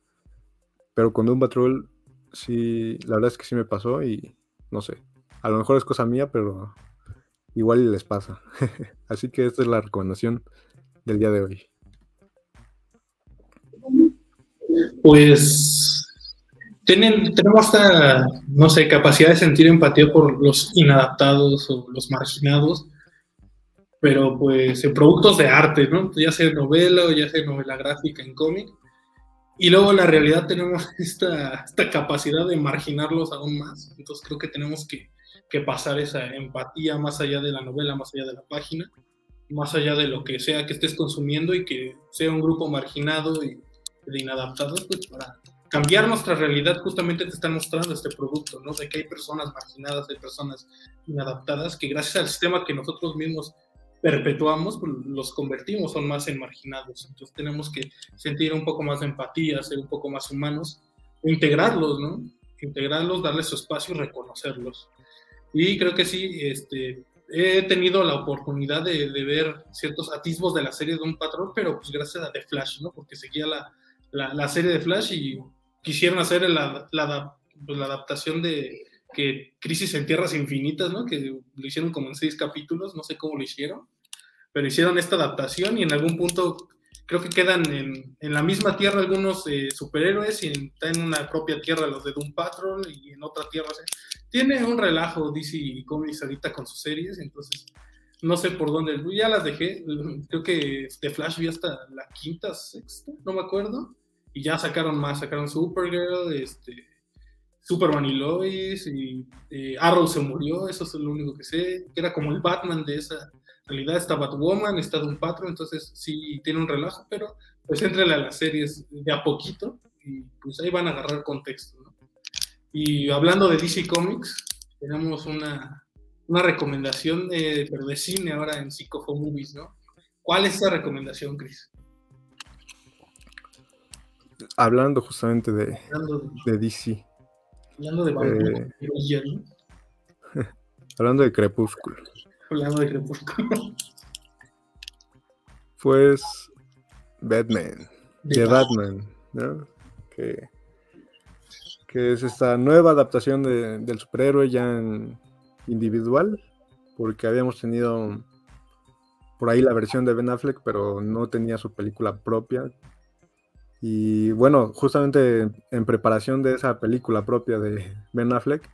pero con Doom Patrol sí, la verdad es que sí me pasó y no sé, a lo mejor es cosa mía, pero igual les pasa. Así que esta es la recomendación del día de hoy. Pues tienen, tenemos esta, no sé, capacidad de sentir empatía por los inadaptados o los marginados, pero pues en productos de arte, ¿no? Ya sea novela o ya sea novela gráfica en cómic, y luego la realidad tenemos esta, esta capacidad de marginarlos aún más. Entonces creo que tenemos que, que, pasar esa empatía más allá de la novela, más allá de la página, más allá de lo que sea que estés consumiendo y que sea un grupo marginado y de inadaptados, pues para cambiar nuestra realidad justamente te están mostrando este producto, ¿no? De que hay personas marginadas, hay personas inadaptadas que gracias al sistema que nosotros mismos perpetuamos, pues, los convertimos son más en marginados. Entonces tenemos que sentir un poco más de empatía, ser un poco más humanos, integrarlos, ¿no? Integrarlos, darles su espacio y reconocerlos. Y creo que sí, este, he tenido la oportunidad de, ver ciertos atisbos de la serie de un patrón, pero pues gracias a The Flash, ¿no? Porque seguía la, la, serie de Flash y quisieron hacer la, la, pues, la adaptación de, que Crisis en Tierras Infinitas, ¿no? Que lo hicieron como en seis capítulos, no sé cómo lo hicieron, pero hicieron esta adaptación y en algún punto creo que quedan en, en la misma tierra algunos eh, superhéroes y están en una propia tierra los de Doom Patrol y en otra tierra. tiene un relajo DC Comics ahorita con sus series, entonces no sé por dónde, ya las dejé, creo que The Flash vi hasta la quinta, sexta, no me acuerdo, y ya sacaron más, sacaron Supergirl, este, Superman y Lois, y eh, Arrow se murió, eso es lo único que sé, que era como el Batman de esa realidad, está Batwoman, está Doom Patrol, entonces sí tiene un relajo, pero pues entrele a las series de a poquito y pues ahí van a agarrar contexto. Y hablando de DC Comics, tenemos una, una recomendación, de, pero de cine ahora en Psychofo Movies, ¿no? ¿Cuál es esa recomendación, Chris? Hablando justamente de, de DC. Hablando de eh, Hablando de Crepúsculo. Hablando de Crepúsculo. Pues Batman. De, Batman, ¿no? Que, que, es esta nueva adaptación del superhéroe ya en individual, porque habíamos tenido por ahí la versión de Ben Affleck, pero no tenía su película propia, y bueno, justamente en preparación de esa película propia de Ben Affleck,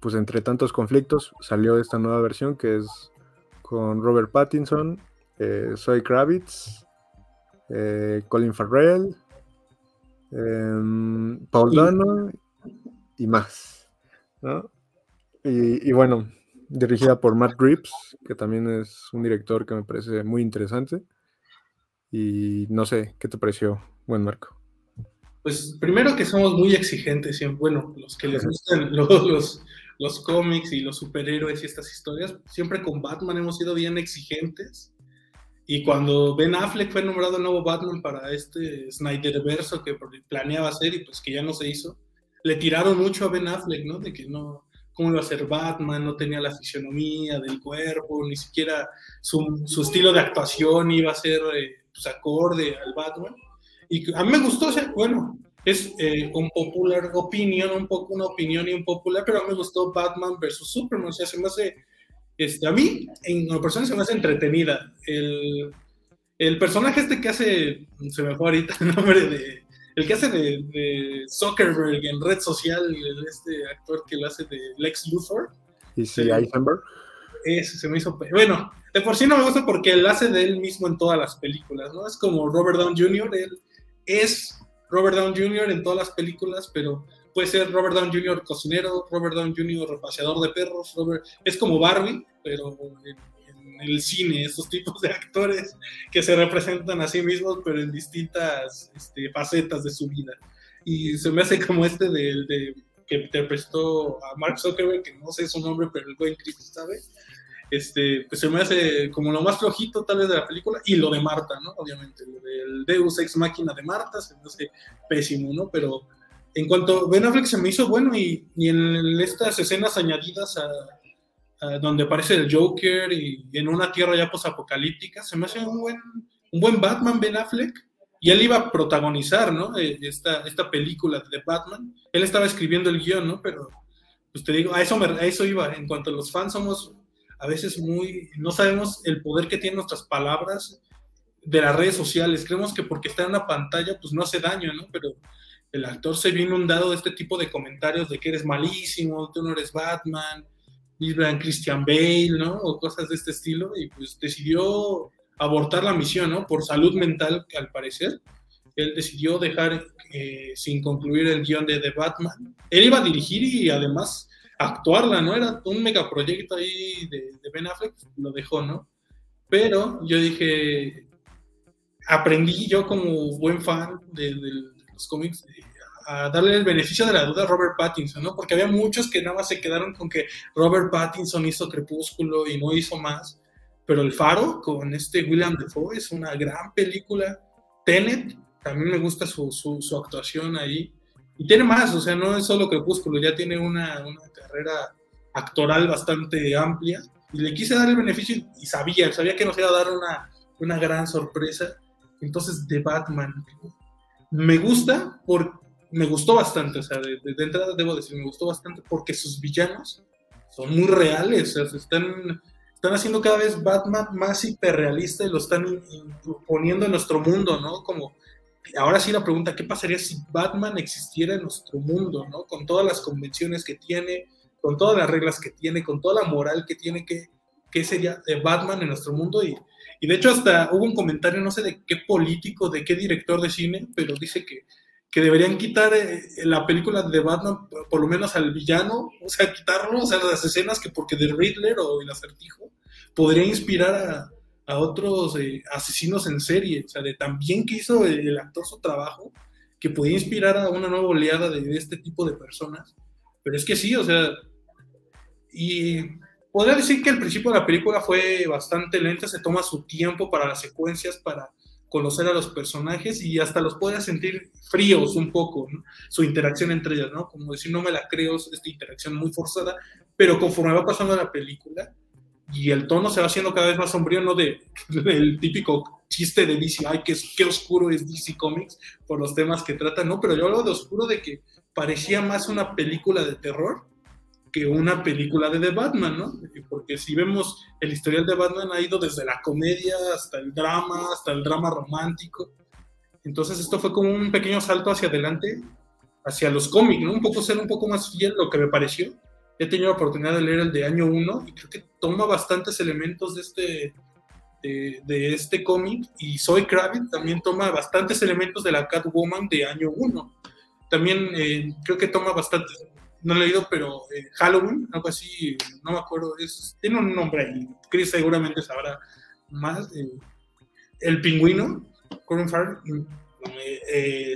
pues entre tantos conflictos salió esta nueva versión que es con Robert Pattinson, eh, Zoe Kravitz, eh, Colin Farrell, em, Paul Dano y más. Y, y, bueno, dirigida por Matt Reeves, que también es un director que me parece muy interesante. Y no sé, ¿qué te pareció? Buen Marco. Pues primero que somos muy exigentes, bueno, los que les gustan los, los, cómics y los superhéroes y estas historias, siempre con Batman hemos sido bien exigentes Y cuando Ben Affleck fue nombrado el nuevo Batman para este Snyderverso que planeaba hacer y pues que ya no se hizo, le tiraron mucho a Ben Affleck, ¿no? De que no, cómo iba a ser Batman, no tenía la fisionomía del cuerpo, ni siquiera su, su estilo de actuación iba a ser eh, pues, acorde al Batman. Y a mí me gustó, o sea, bueno, es eh, un popular opinion, un poco una opinión y un popular, pero a mí me gustó Batman versus Superman, o sea, se me hace, este, a mí, en lo personal, se me hace entretenida. El, el personaje este que hace, se me fue ahorita el nombre de, el que hace de, de Zuckerberg en red social, este actor que lo hace de Lex Luthor. Y sí, Eisenberg. Ese se me hizo. Bueno, de por sí no me gusta porque él hace de él mismo en todas las películas, ¿no? Es como Robert Downey Jr., él es Robert Downey Jr. en todas las películas, pero puede ser Robert Downey Jr. cocinero, Robert Downey Jr. paseador de perros, Robert... es como Barbie, pero en, el cine, estos tipos de actores que se representan a sí mismos, pero en distintas este, facetas de su vida. Y se me hace como este de, de que interpretó a Mark Zuckerberg, que no sé su nombre, pero el buen Chris sabe, este, pues se me hace como lo más flojito tal vez de la película, y lo de Marta, ¿no? Obviamente, lo del Deus Ex Máquina de Marta se me hace pésimo, ¿no? Pero en cuanto a Ben Affleck se me hizo bueno y, y en estas escenas añadidas a, donde aparece el Joker y en una tierra ya posapocalíptica, se me hace un buen, un buen Batman Ben Affleck. Y él iba a protagonizar, ¿no? Eh, esta, esta película de Batman. Él estaba escribiendo el guion, ¿no? Pero, pues te digo, a eso, a eso iba. En cuanto a los fans somos a veces muy, no sabemos el poder que tienen nuestras palabras de las redes sociales. Creemos que porque está en una pantalla, pues no hace daño, ¿no? Pero el actor se vio inundado de este tipo de comentarios de que eres malísimo, tú no eres Batman, vibran Christian Bale, ¿no? O cosas de este estilo, y pues decidió abortar la misión, ¿no? Por salud mental, al parecer. Él decidió dejar eh, sin concluir el guion de The Batman. Él iba a dirigir y además actuarla, ¿no? Era un megaproyecto ahí de, Ben Affleck, lo dejó, ¿no? Pero yo dije, aprendí yo como buen fan de, los cómics a darle el beneficio de la duda a Robert Pattinson, ¿no? Porque había muchos que nada más se quedaron con que Robert Pattinson hizo Crepúsculo y no hizo más. Pero El Faro, con este William Defoe, es una gran película. Tenet, también me gusta su, su actuación ahí. Y tiene más, o sea, no es solo Crepúsculo, ya tiene una, una carrera actoral bastante amplia. Y le quise dar el beneficio y sabía, sabía que nos iba a dar una, una gran sorpresa. Entonces, de Batman, me gusta, por, me gustó bastante, o sea, de, entrada debo decir, me gustó bastante porque sus villanos son muy reales, o sea, están, están haciendo cada vez Batman más hiperrealista y lo están poniendo en nuestro mundo, ¿no? Como ahora sí la pregunta, ¿qué pasaría si Batman existiera en nuestro mundo, ¿no? Con todas las convenciones que tiene, con todas las reglas que tiene, con toda la moral que tiene, ¿qué, qué sería de Batman en nuestro mundo? Y, y, de hecho hasta hubo un comentario, no sé de qué político, de qué director de cine, pero dice que, que deberían quitar eh, la película de Batman, por, lo menos al villano, o sea, quitarlo, o sea, las escenas que porque de Riddler o el acertijo podría inspirar a a otros eh, asesinos en serie, o sea, de tan bien que hizo el, actor su trabajo, que podía inspirar a una nueva oleada de, este tipo de personas. Pero es que sí, o sea, y podría decir que el principio de la película fue bastante lenta, se toma su tiempo para las secuencias, para conocer a los personajes y hasta los puede sentir fríos un poco, su interacción entre ellas, ¿no? Como decir, no me la creo, esta interacción muy forzada, pero conforme va pasando la película, y el tono se va haciendo cada vez más sombrío, no de el típico chiste de DC, ay, qué, qué oscuro es DC Comics por los temas que trata, no, pero yo hablo de oscuro de que parecía más una película de terror que una película de The Batman, ¿no? Porque si vemos el historial de Batman ha ido desde la comedia hasta el drama, hasta el drama romántico. Entonces esto fue como un pequeño salto hacia adelante, hacia los cómics, ¿no? Un poco ser un poco más fiel, lo que me pareció he tenido la oportunidad de leer el de año 1 y creo que toma bastantes elementos de este, de, este cómic y Zoe Kravitz también toma bastantes elementos de la Catwoman de año 1. También eh, creo que toma bastantes, no he leído, pero eh, Halloween, algo así, no me acuerdo, es, tiene un nombre ahí, Chris seguramente sabrá más. Eh, el pingüino, Corin Farrell,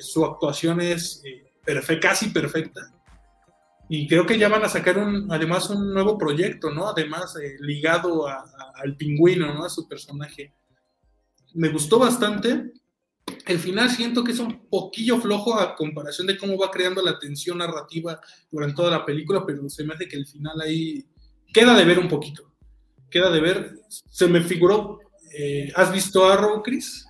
su actuación es casi perfecta y creo que ya van a sacar un, además un nuevo proyecto, ¿no? Además, eh, ligado al pingüino, ¿no? A su personaje. me gustó bastante. El final siento que es un poquillo flojo a comparación de cómo va creando la tensión narrativa durante toda la película, pero se me hace que el final ahí queda de ver un poquito. Queda de ver. Se me figuró. Eh, ¿Has visto Arrow, Chris?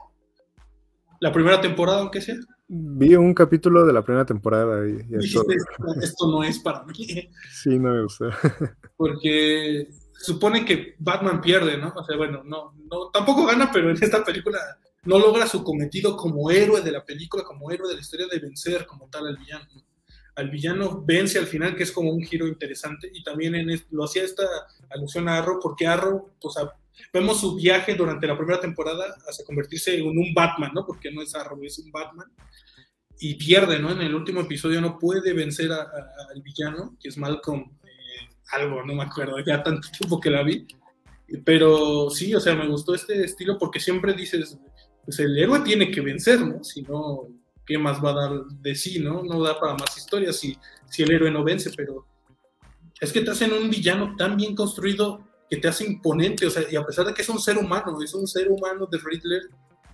La primera temporada, aunque sea. Vi un capítulo de la primera temporada y, esto, no es para mí. Sí, no me gusta. Porque supone que Batman pierde, ¿no? O sea, bueno, no, no, tampoco gana, pero en esta película no logra su cometido como héroe de la película, como héroe de la historia de vencer como tal al villano. Al villano vence al final, que es como un giro interesante, y también en lo hacía esta alusión a Arrow, porque Arrow, vemos su viaje durante la primera temporada hasta convertirse en un Batman, ¿no? Porque no es Arrow, es un Batman. Y pierde, ¿no? En el último episodio no puede vencer al villano, que es Malcolm algo, no me acuerdo, ya tanto tiempo que la vi. Pero sí, o sea, me gustó este estilo porque siempre dices, pues el héroe tiene que vencer, ¿no? Si no, ¿qué más va a dar de sí, no? No da para más historias si, si el héroe no vence, pero es que te hacen un villano tan bien construido que te hace imponente, o sea, y a pesar de que es un ser humano, es un ser humano de Riddler,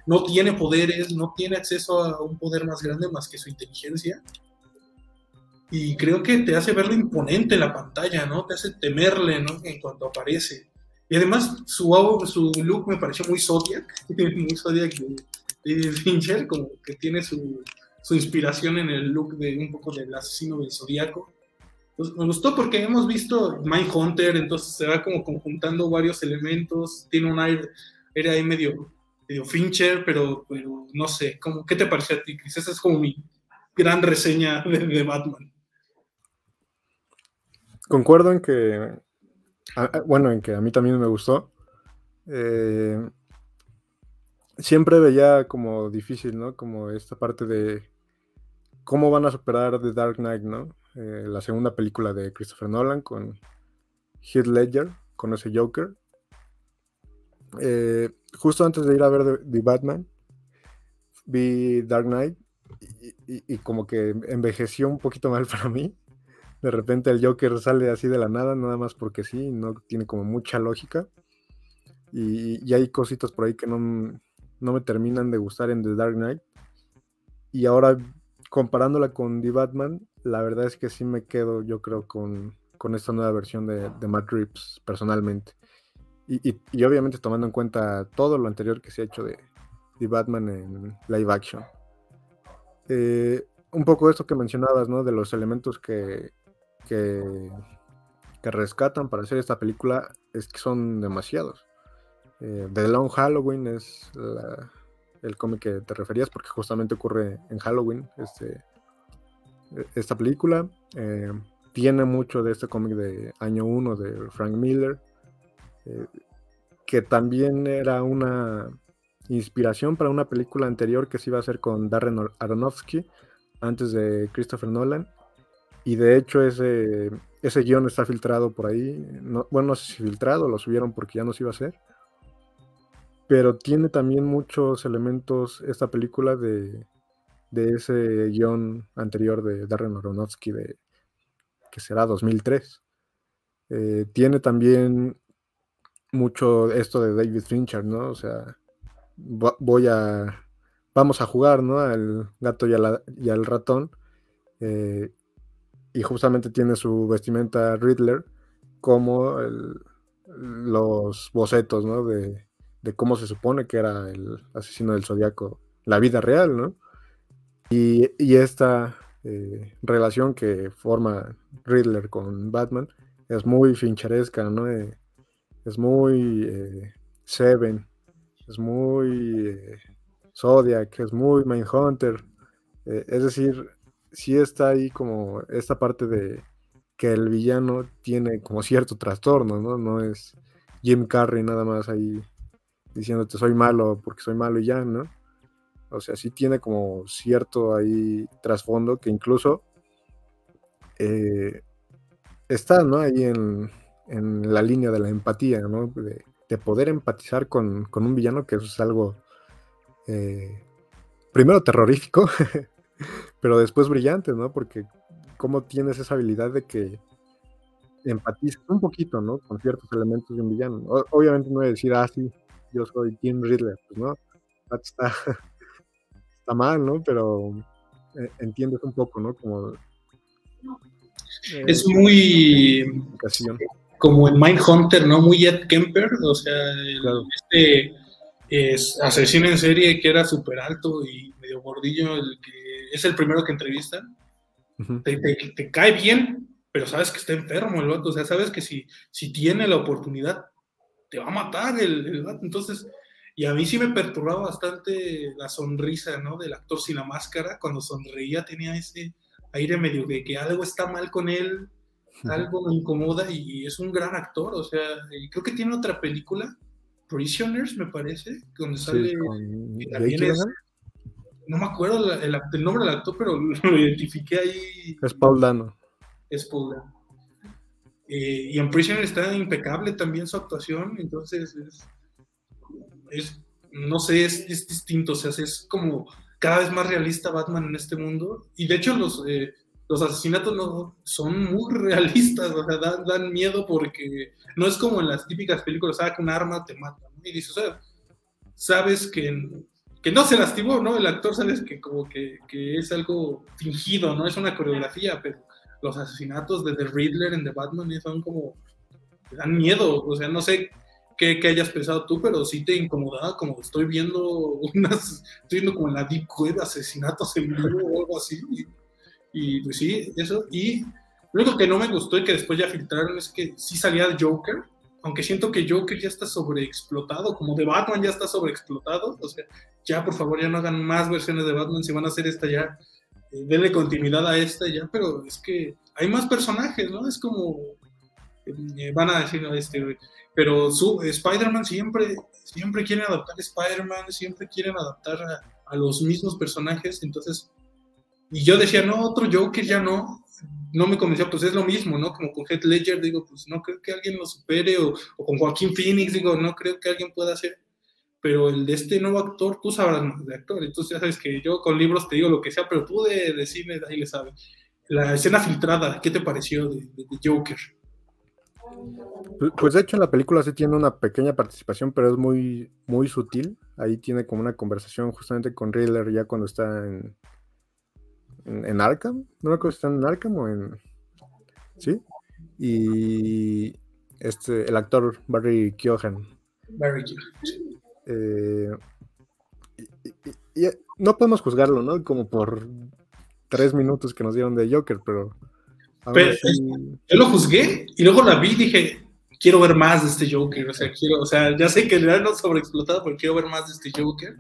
no tiene poderes, no tiene acceso a un poder más grande más que su inteligencia, y creo que te hace verlo imponente en la pantalla, ¿no? Te hace temerle, ¿no? En cuanto aparece. Y además su, su look me pareció muy Zodiac, muy Zodiac de, Fincher, como que tiene su, su, inspiración en el look de un poco del asesino del Zodíaco. Pues me gustó porque hemos visto Mindhunter, entonces se va como conjuntando varios elementos, tiene un aire, era ahí medio, medio Fincher, pero, pero no sé, como, ¿qué te pareció a ti, Chris? Esa es como mi gran reseña de Batman. Concuerdo en que, bueno, en que a mí también me gustó. Eh, siempre veía como difícil, ¿no? Como esta parte de cómo van a superar The Dark Knight, ¿no? Eh, la segunda película de Christopher Nolan con Heath Ledger, con ese Joker. Eh, justo antes de ir a ver The, Batman, vi Dark Knight y, como que envejeció un poquito mal para mí de repente el Joker sale así de la nada, nada más porque sí, no tiene como mucha lógica. Y, hay cositas por ahí que no, me terminan de gustar en The Dark Knight. Y ahora, comparándola con The Batman, la verdad es que sí me quedo, yo creo, con, esta nueva versión de, de Matt Reeves, personalmente. Y, obviamente tomando en cuenta todo lo anterior que se ha hecho de The Batman en live action. Eh, un poco esto que mencionabas, ¿no? De los elementos que, que, rescatan para hacer esta película es que son demasiados. Eh, The Long Halloween es el cómic que te referías porque justamente ocurre en Halloween este, esta película. Eh, tiene mucho de este cómic de año 1 de Frank Miller, eh, que también era una inspiración para una película anterior que se iba a hacer con Darren Aronofsky antes de Christopher Nolan y de hecho ese, ese guion está filtrado por ahí. bueno, no sé si filtrado, lo subieron porque ya no se iba a hacer. Pero tiene también muchos elementos esta película de, ese guion anterior de Darren Aronofsky de que será 2003. Eh, tiene también mucho esto de David Fincher, ¿no? O sea, voy a, vamos a jugar, ¿no? Al gato y, y al ratón. Eh, y justamente tiene su vestimenta Riddler como los bocetos, ¿no? De, cómo se supone que era el asesino del zodiaco, la vida real, ¿no? Y, esta eh, relación que forma Riddler con Batman es muy fincharesca, ¿no? Eh, es muy eh, Seven, es muy Zodiac, es muy Mindhunter. es decir, sí está ahí como esta parte de que el villano tiene como cierto trastorno, ¿no? No es Jim Carrey nada más ahí diciéndote soy malo porque soy malo y ya, ¿no? O sea, sí tiene como cierto ahí trasfondo que incluso eh, está, ¿no? Ahí en, la línea de la empatía, ¿no? De, poder empatizar con, un villano, que eso es algo, eh, primero terrorífico, pero después brillante, ¿no? Porque cómo tienes esa habilidad de que empatizas un poquito, ¿no? Con ciertos elementos de un villano. obviamente no voy a decir, ah, sí, yo soy Tim Riddler, pues no. está, está mal, ¿no? Pero eh, entiendes un poco, ¿no? Como... Eh, es muy... Como en Mindhunter, ¿no? Muy Ed Kemper, o sea, este es asesino en serie que era súper alto y medio gordillo, el que es el primero que entrevistan. te, cae bien, pero sabes que está enfermo el vato, o sea, sabes que si, si tiene la oportunidad, te va a matar el, el vato. Entonces, y a mí sí me perturbaba bastante la sonrisa, ¿no? Del actor sin la máscara, cuando sonreía tenía ese aire medio de que algo está mal con él, algo me incomoda y es un gran actor, o sea, creo que tiene otra película, Prisoners, me parece, donde sale... no me acuerdo el, nombre del actor, pero lo identifiqué ahí. Es Paul Dano. Es Paul Dano. Eh, y en Prisoners está impecable también su actuación, entonces es es, no sé, es, distinto, o sea, es como cada vez más realista Batman en este mundo. Y de hecho los, eh, los asesinatos no, son muy realistas, o sea, dan, miedo porque no es como en las típicas películas, saca ah, un arma, te mata. Y dices, o sea, sabes que, que no se lastimó, ¿no? El actor sabes que como que, que, es algo fingido, ¿no? Es una coreografía, pero los asesinatos de The Riddler en The Batman son como, dan miedo, o sea, no sé qué, hayas pensado tú, pero sí te incomodaba, como estoy viendo unas, estoy viendo como en la Deep Web asesinatos en vivo o algo así. Y, pues sí, eso. Y lo único que no me gustó y que después ya filtraron es que sí salía Joker, aunque siento que Joker ya está sobreexplotado, como de Batman ya está sobreexplotado. O sea, ya por favor ya no hagan más versiones de Batman, si van a hacer esta ya, eh, denle continuidad a esta ya, pero es que hay más personajes, ¿no? Es como, eh, van a decir, este, pero Spider-Man siempre, siempre quieren adaptar a Spider-Man, siempre quieren adaptar a, los mismos personajes, entonces, y yo decía, no, otro Joker ya no, no me convenció, pues es lo mismo, ¿no? Como con Heath Ledger, digo, pues no creo que alguien lo supere, o, con Joaquín Phoenix, digo, no creo que alguien pueda hacer, pero el de este nuevo actor, tú sabrás más de actor, entonces ya sabes que yo con libros te digo lo que sea, pero tú de, de ahí le sabes. La escena filtrada, ¿qué te pareció de Joker? Pues de hecho en la película sí tiene una pequeña participación, pero es muy, muy sutil. Ahí tiene como una conversación justamente con Riddler ya cuando está en, en, Arkham. No me acuerdo si está en Arkham o en... ¿Sí? Y este, el actor Barry Keoghan. Barry eh, y, no podemos juzgarlo, ¿no? Como por tres minutos que nos dieron de Joker, pero... Yo lo juzgué y luego la vi y dije, quiero ver más de este Joker, o sea, quiero, o sea, ya sé que le no sobreexplotado, pero quiero ver más de este Joker.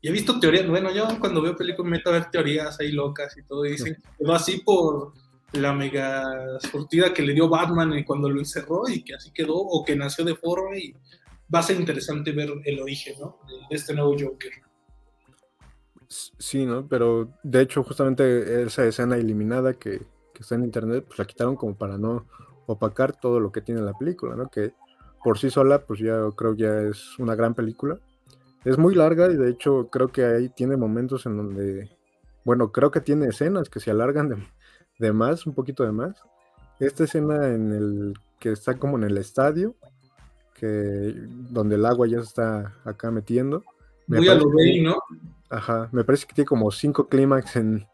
Y he visto teorías, bueno, yo cuando veo películas me meto a ver teorías ahí locas y todo, y dicen, quedó así por la mega sortida que le dio Batman cuando lo encerró y que así quedó, o que nació de forma y va a ser interesante ver el origen, ¿no? De este nuevo Joker. Sí, ¿no? Pero de hecho justamente esa escena eliminada que, que está en internet, pues la quitaron como para no opacar todo lo que tiene la película, ¿no? Que por sí sola, pues ya creo que ya es una gran película. Es muy larga y de hecho creo que ahí tiene momentos en donde, bueno, creo que tiene escenas que se alargan de, más, un poquito de más. Esta escena en el que está como en el estadio, que donde el agua ya se está acá metiendo. Muy a lo ¿no? Ajá, me parece que tiene como cinco clímax en,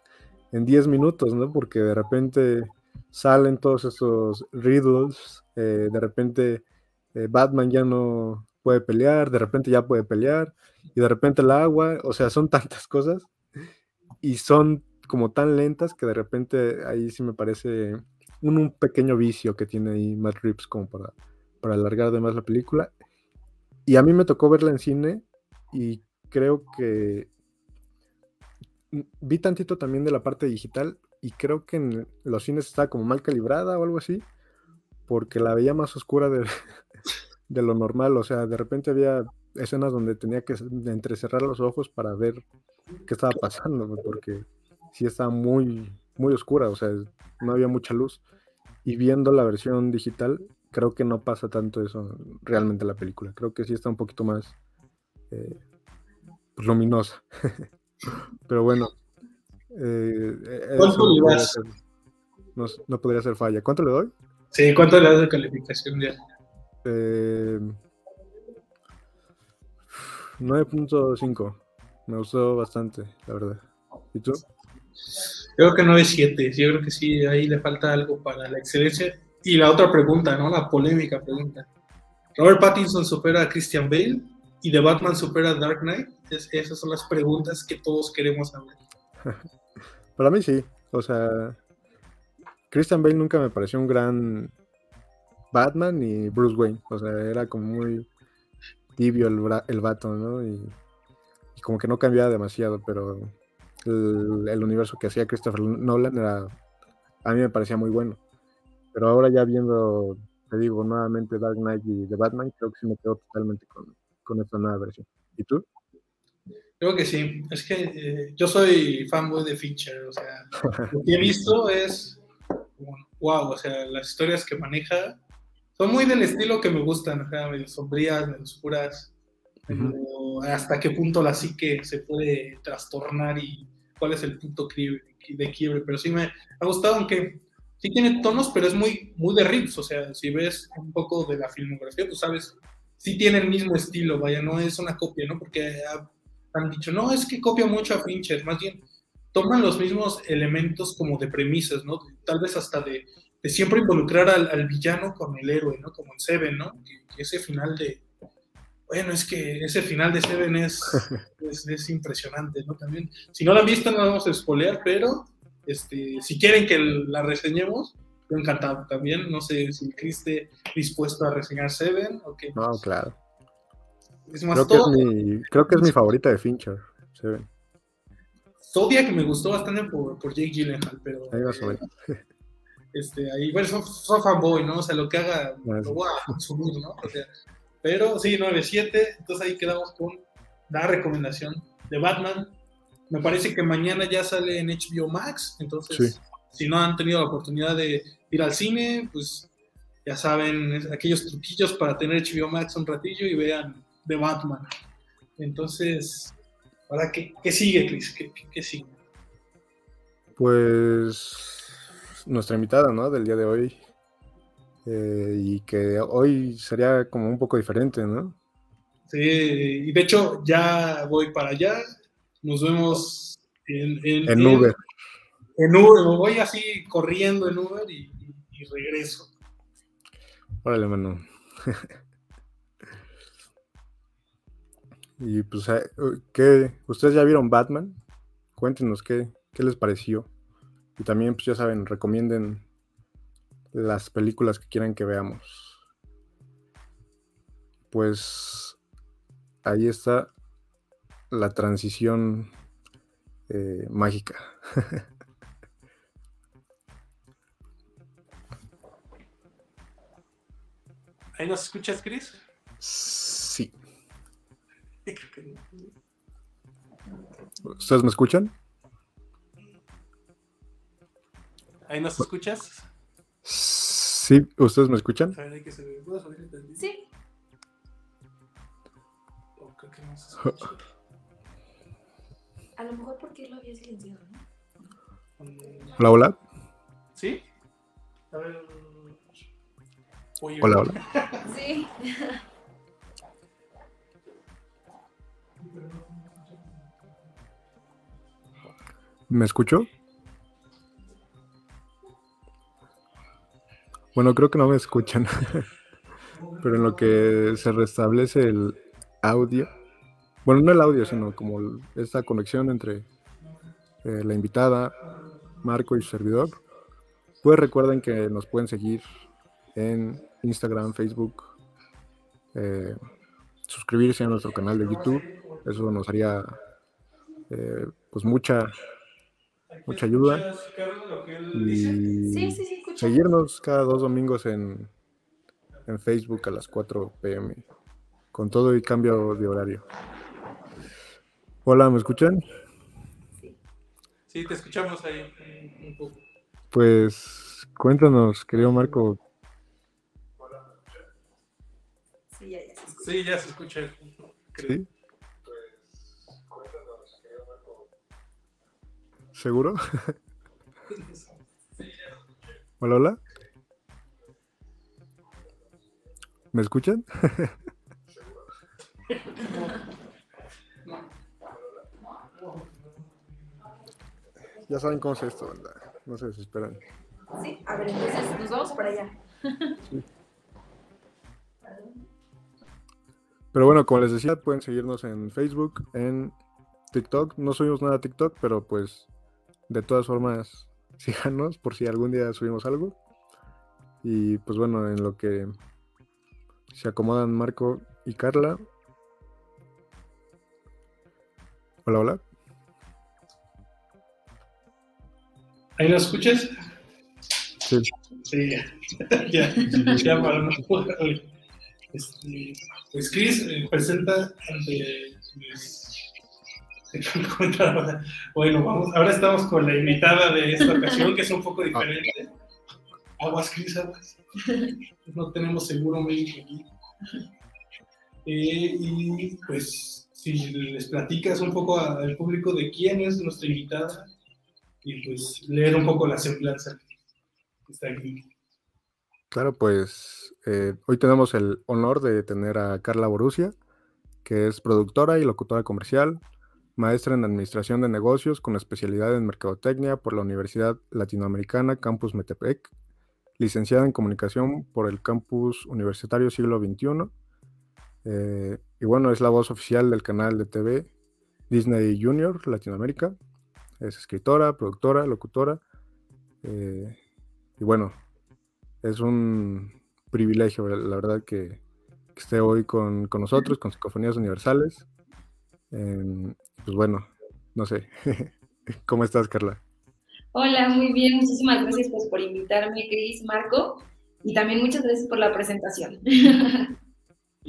en 10 minutos, ¿no? Porque de repente salen todos esos riddles, eh, de repente eh, Batman ya no puede pelear, de repente ya puede pelear, y de repente el agua, o sea, son tantas cosas, y son como tan lentas que de repente ahí sí me parece un, pequeño vicio que tiene ahí Matt Reeves como para, para alargar además la película. Y a mí me tocó verla en cine y creo que vi tantito también de la parte digital y creo que en los cines estaba como mal calibrada o algo así, porque la veía más oscura de, de lo normal, o sea, de repente había escenas donde tenía que entrecerrar los ojos para ver qué estaba pasando, porque sí estaba muy, muy oscura, o sea, no había mucha luz. Y viendo la versión digital, creo que no pasa tanto eso realmente en la película. Creo que sí está un poquito más eh, luminosa. Pero bueno, eh, eh, ¿Cuánto le das? No, podría ser falla. ¿Cuánto le doy? Sí, ¿cuánto le das de calificación ya? 9.5. Me gustó bastante, la verdad. ¿Y tú? Creo que 9-7. Yo creo que sí, ahí le falta algo para la excelencia. Y la otra pregunta, ¿no? La polémica pregunta. ¿Robert Pattinson supera a Christian Bale? ¿Y The Batman supera a Dark Knight? esas son las preguntas que todos queremos saber. Para mí sí. O sea, Christian Bale nunca me pareció un gran Batman ni Bruce Wayne. O sea, era como muy tibio el, el vato, ¿no? Y, como que no cambiaba demasiado, pero el, universo que hacía Christopher Nolan era, a mí me parecía muy bueno. Pero ahora ya viendo, te digo, nuevamente Dark Knight y The Batman, creo que sí me quedo totalmente con, con esta nueva versión. ¿Y tú? Creo que sí. Es que eh, yo soy fanboy de Fincher. O sea, lo que he visto es wow. O sea, las historias que maneja son muy del estilo que me gustan, medio sombrías, medio oscuras. hasta qué punto la psique se puede trastornar y cuál es el punto de quiebre. Pero sí me ha gustado, aunque sí tiene tonos, pero es muy, muy de riffs. O sea, si ves un poco de la filmografía, tú sabes, sí tiene el mismo estilo, vaya, no es una copia, ¿no? Porque han dicho, no, es que copia mucho a Fincher, más bien toman los mismos elementos como de premisas, ¿no? Tal vez hasta de, siempre involucrar al, villano con el héroe, ¿no? Como en Seven, ¿no? Que, ese final de, bueno, es que ese final de Seven es, es, impresionante, ¿no? También, si no la han visto no vamos a spoilear, pero este, si quieren que la reseñemos, yo encantado también, no sé si Chris esté dispuesto a reseñar Seven o qué. No, claro creo, que es mi, creo que es mi favorita de Fincher. Seven. Zodiac me gustó bastante por, por Jake Gyllenhaal, pero. Ahí vas a ver. Este, ahí, bueno, son, fanboy, ¿no? O sea, lo que haga, lo voy a consumir, ¿no? O sea, pero sí, 9-7, entonces ahí quedamos con la recomendación de Batman. Me parece que mañana ya sale en HBO Max, entonces, si no han tenido la oportunidad de ir al cine, pues ya saben, aquellos truquillos para tener HBO Max un ratillo y vean de Batman. Entonces, ¿para qué, qué sigue, Chris? ¿Qué, sigue? Pues nuestra invitada, ¿no? Del día de hoy. Eh, y que hoy sería como un poco diferente, ¿no? Sí, y de hecho ya voy para allá. Nos vemos en, en, Uber. En Uber, voy así corriendo en Uber y, y regreso. Órale, mano. Y pues, eh, ¿qué? ¿Ustedes ya vieron Batman? Cuéntenos qué, qué les pareció. Y también, pues ya saben, recomienden las películas que quieran que veamos. Pues ahí está la transición eh, mágica. ¿Ahí nos escuchas, Chris? Sí. ¿Ustedes me escuchan? ¿Ahí nos escuchas? Sí, ¿ustedes me escuchan? Sí. A lo mejor porque lo había silenciado, ¿no? Hola, hola. ¿Sí? A ver. hola, hola. Sí. ¿Me escucho? Bueno, creo que no me escuchan. Pero en lo que se restablece el audio. Bueno, no el audio, sino como esta conexión entre eh, la invitada, Marco y su servidor. Pues recuerden que nos pueden seguir en Instagram, Facebook, eh, suscribirse a nuestro canal de YouTube. Eso nos haría eh, pues mucha mucha ayuda. Y seguirnos cada dos domingos en, en Facebook a las 4 pm. Con todo y cambio de horario. Hola, ¿me escuchan? Sí, te escuchamos ahí un poco. Pues cuéntanos, querido Marco. Sí, ya, se escucha. Sí, ya se escucha. ¿Sí? ¿Seguro? hola, hola. ¿Me escuchan? Ya saben cómo es esto, ¿verdad? No se desesperan. Sí, a ver, entonces nos vamos para allá. Pero bueno, como les decía, pueden seguirnos en Facebook, en TikTok. No subimos nada a TikTok, pero pues de todas formas, síganos por si algún día subimos algo. Y pues bueno, en lo que se acomodan Marco y Carla. Hola, hola. ¿Ahí nos escuchas? Sí. Sí, ya. ya, ya para. Este, pues Chris eh, presenta ante Bueno, vamos, ahora estamos con la invitada de esta ocasión, que es un poco diferente. Aguas, Cris. No tenemos seguro médico aquí. Eh, y pues, si les platicas un poco al público de quién es nuestra invitada, y pues leer un poco la semblanza que está aquí. Claro, pues eh, hoy tenemos el honor de tener a Carla Borussia, que es productora y locutora comercial, maestra en Administración de Negocios con especialidad en Mercadotecnia por la Universidad Latinoamericana Campus Metepec, licenciada en Comunicación por el Campus Universitario Siglo XXI, eh, y bueno, es la voz oficial del canal de TV Disney Junior Latinoamérica, es escritora, productora, locutora. Eh, y bueno, es un privilegio, la verdad, que, esté hoy con, nosotros, con Psicofonías Universales. Em, pues bueno, no sé. ¿Cómo estás, Carla? Hola, muy bien. Muchísimas gracias pues, por invitarme, Cris, Marco. Y también muchas gracias por la presentación.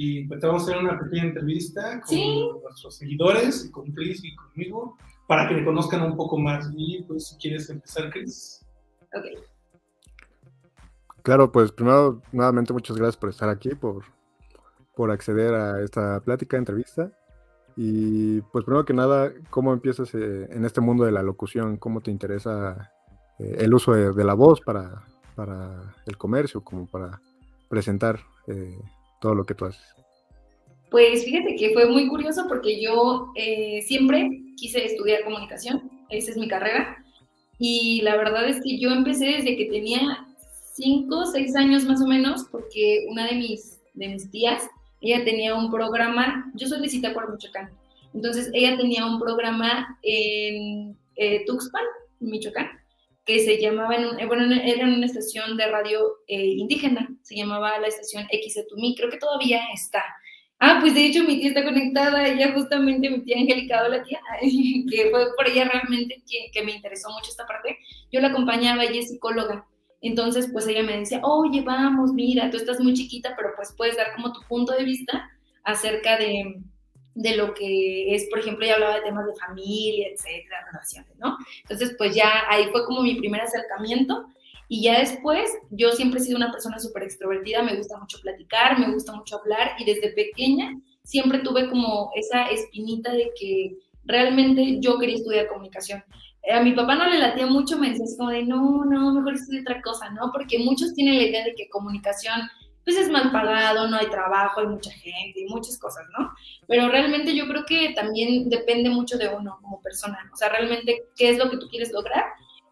Y pues vamos a hacer una pequeña entrevista con nuestros seguidores, y con Cris y conmigo, para que me conozcan un poco más. Y pues si quieres empezar, Chris. Ok. Claro, pues primero, nuevamente muchas gracias por estar aquí, por, por acceder a esta plática, entrevista. Y pues primero que nada, ¿cómo empiezas eh, en este mundo de la locución? ¿Cómo te interesa eh, el uso de, la voz para, para, el comercio, como para presentar eh, todo lo que tú haces? Pues fíjate que fue muy curioso porque yo siempre quise estudiar comunicación, esa es mi carrera, y la verdad es que yo empecé desde que tenía cinco, seis años más o menos, porque una de mis, de mis tías, ella tenía un programa, yo soy de Michoacán, entonces ella tenía un programa en eh, Tuxpan, Michoacán, que se llamaba, en bueno, era una estación de radio eh, indígena, se llamaba la estación XETUMI, creo que todavía está, Ah, pues de hecho mi tía está conectada, ella justamente, mi tía Angélica, la tía, que fue por ella realmente que, me interesó mucho esta parte. Yo la acompañaba, ella es psicóloga. Entonces, pues ella me decía, oye, vamos, mira, tú estás muy chiquita, pero pues puedes dar como tu punto de vista acerca de, de lo que es, por ejemplo, ella hablaba de temas de familia, etcétera, relaciones, ¿no? Entonces, pues ya ahí fue como mi primer acercamiento y ya después, yo siempre he sido una persona súper extrovertida, me gusta mucho platicar, me gusta mucho hablar y desde pequeña siempre tuve como esa espinita de que realmente yo quería estudiar comunicación. Eh, a mi papá no le latía mucho, me decía así como de, no, no, mejor estudiar otra cosa, ¿no? Porque muchos tienen la idea de que comunicación pues es mal pagado, no hay trabajo, hay mucha gente y muchas cosas, ¿no? Pero realmente yo creo que también depende mucho de uno como persona, o sea, realmente qué es lo que tú quieres lograr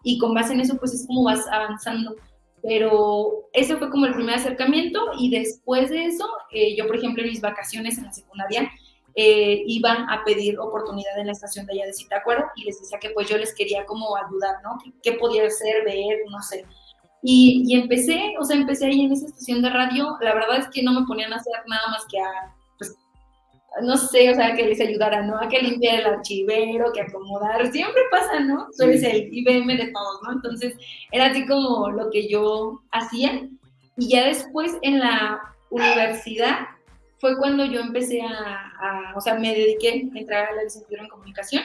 y con base en eso pues es como vas avanzando. Pero ese fue como el primer acercamiento y después de eso, eh, yo por ejemplo en mis vacaciones en la secundaria eh, iban a pedir oportunidad en la estación de allá de Zitácuaro y les decía que pues yo les quería como ayudar, ¿no? ¿Qué, podía hacer, ver, no sé? Y, y, empecé, o sea, empecé ahí en esa estación de radio. La verdad es que no me ponían a hacer nada más que a no sé, o sea, que les ayudara, ¿no? A que limpiar el archivero, que acomodar, siempre pasa, ¿no? Tú eres el IBM de todos, ¿no? Entonces, era así como lo que yo hacía. Y ya después en la universidad fue cuando yo empecé a, o sea, me dediqué a entrar a la licenciatura en comunicación.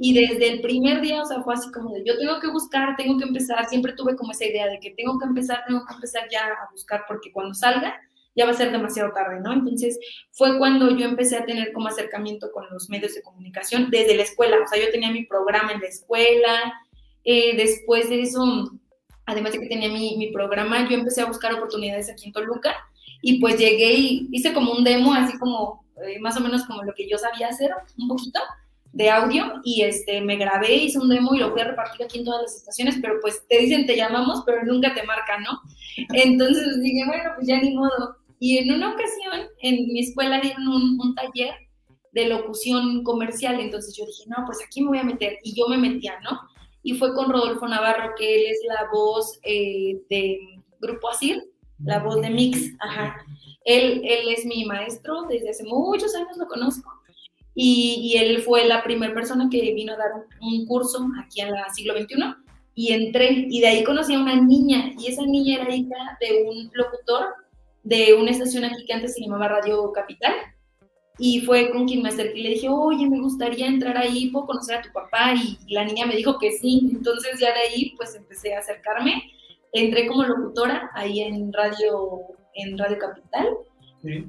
Y desde el primer día, o sea, fue así como de, yo tengo que buscar, tengo que empezar, siempre tuve como esa idea de que tengo que empezar, tengo que empezar ya a buscar, porque cuando salga, ya va a ser demasiado tarde, ¿no? Entonces fue cuando yo empecé a tener como acercamiento con los medios de comunicación desde la escuela, o sea, yo tenía mi programa en la escuela, eh, después de eso, además de que tenía mi, mi, programa, yo empecé a buscar oportunidades aquí en Toluca y pues llegué y hice como un demo, así como eh, más o menos como lo que yo sabía hacer, un poquito, de audio y este, me grabé, hice un demo y lo fui a repartir aquí en todas las estaciones, pero pues te dicen te llamamos, pero nunca te marcan, ¿no? Entonces dije, bueno, pues ya ni modo. Y en una ocasión en mi escuela dieron un, un taller de locución comercial, entonces yo dije, no, pues aquí me voy a meter y yo me metía, ¿no? Y fue con Rodolfo Navarro, que él es la voz eh, de Grupo Asir, la voz de Mix, ajá. Él, él es mi maestro, desde hace muchos años lo conozco. Y, él fue la primera persona que vino a dar un, curso aquí en la siglo XXI y entré y de ahí conocí a una niña y esa niña era hija de un locutor de una estación aquí que antes se llamaba Radio Capital y fue con quien me acerqué y le dije, oye, me gustaría entrar ahí, puedo conocer a tu papá y la niña me dijo que sí, entonces ya de ahí pues empecé a acercarme, entré como locutora ahí en Radio, en Radio Capital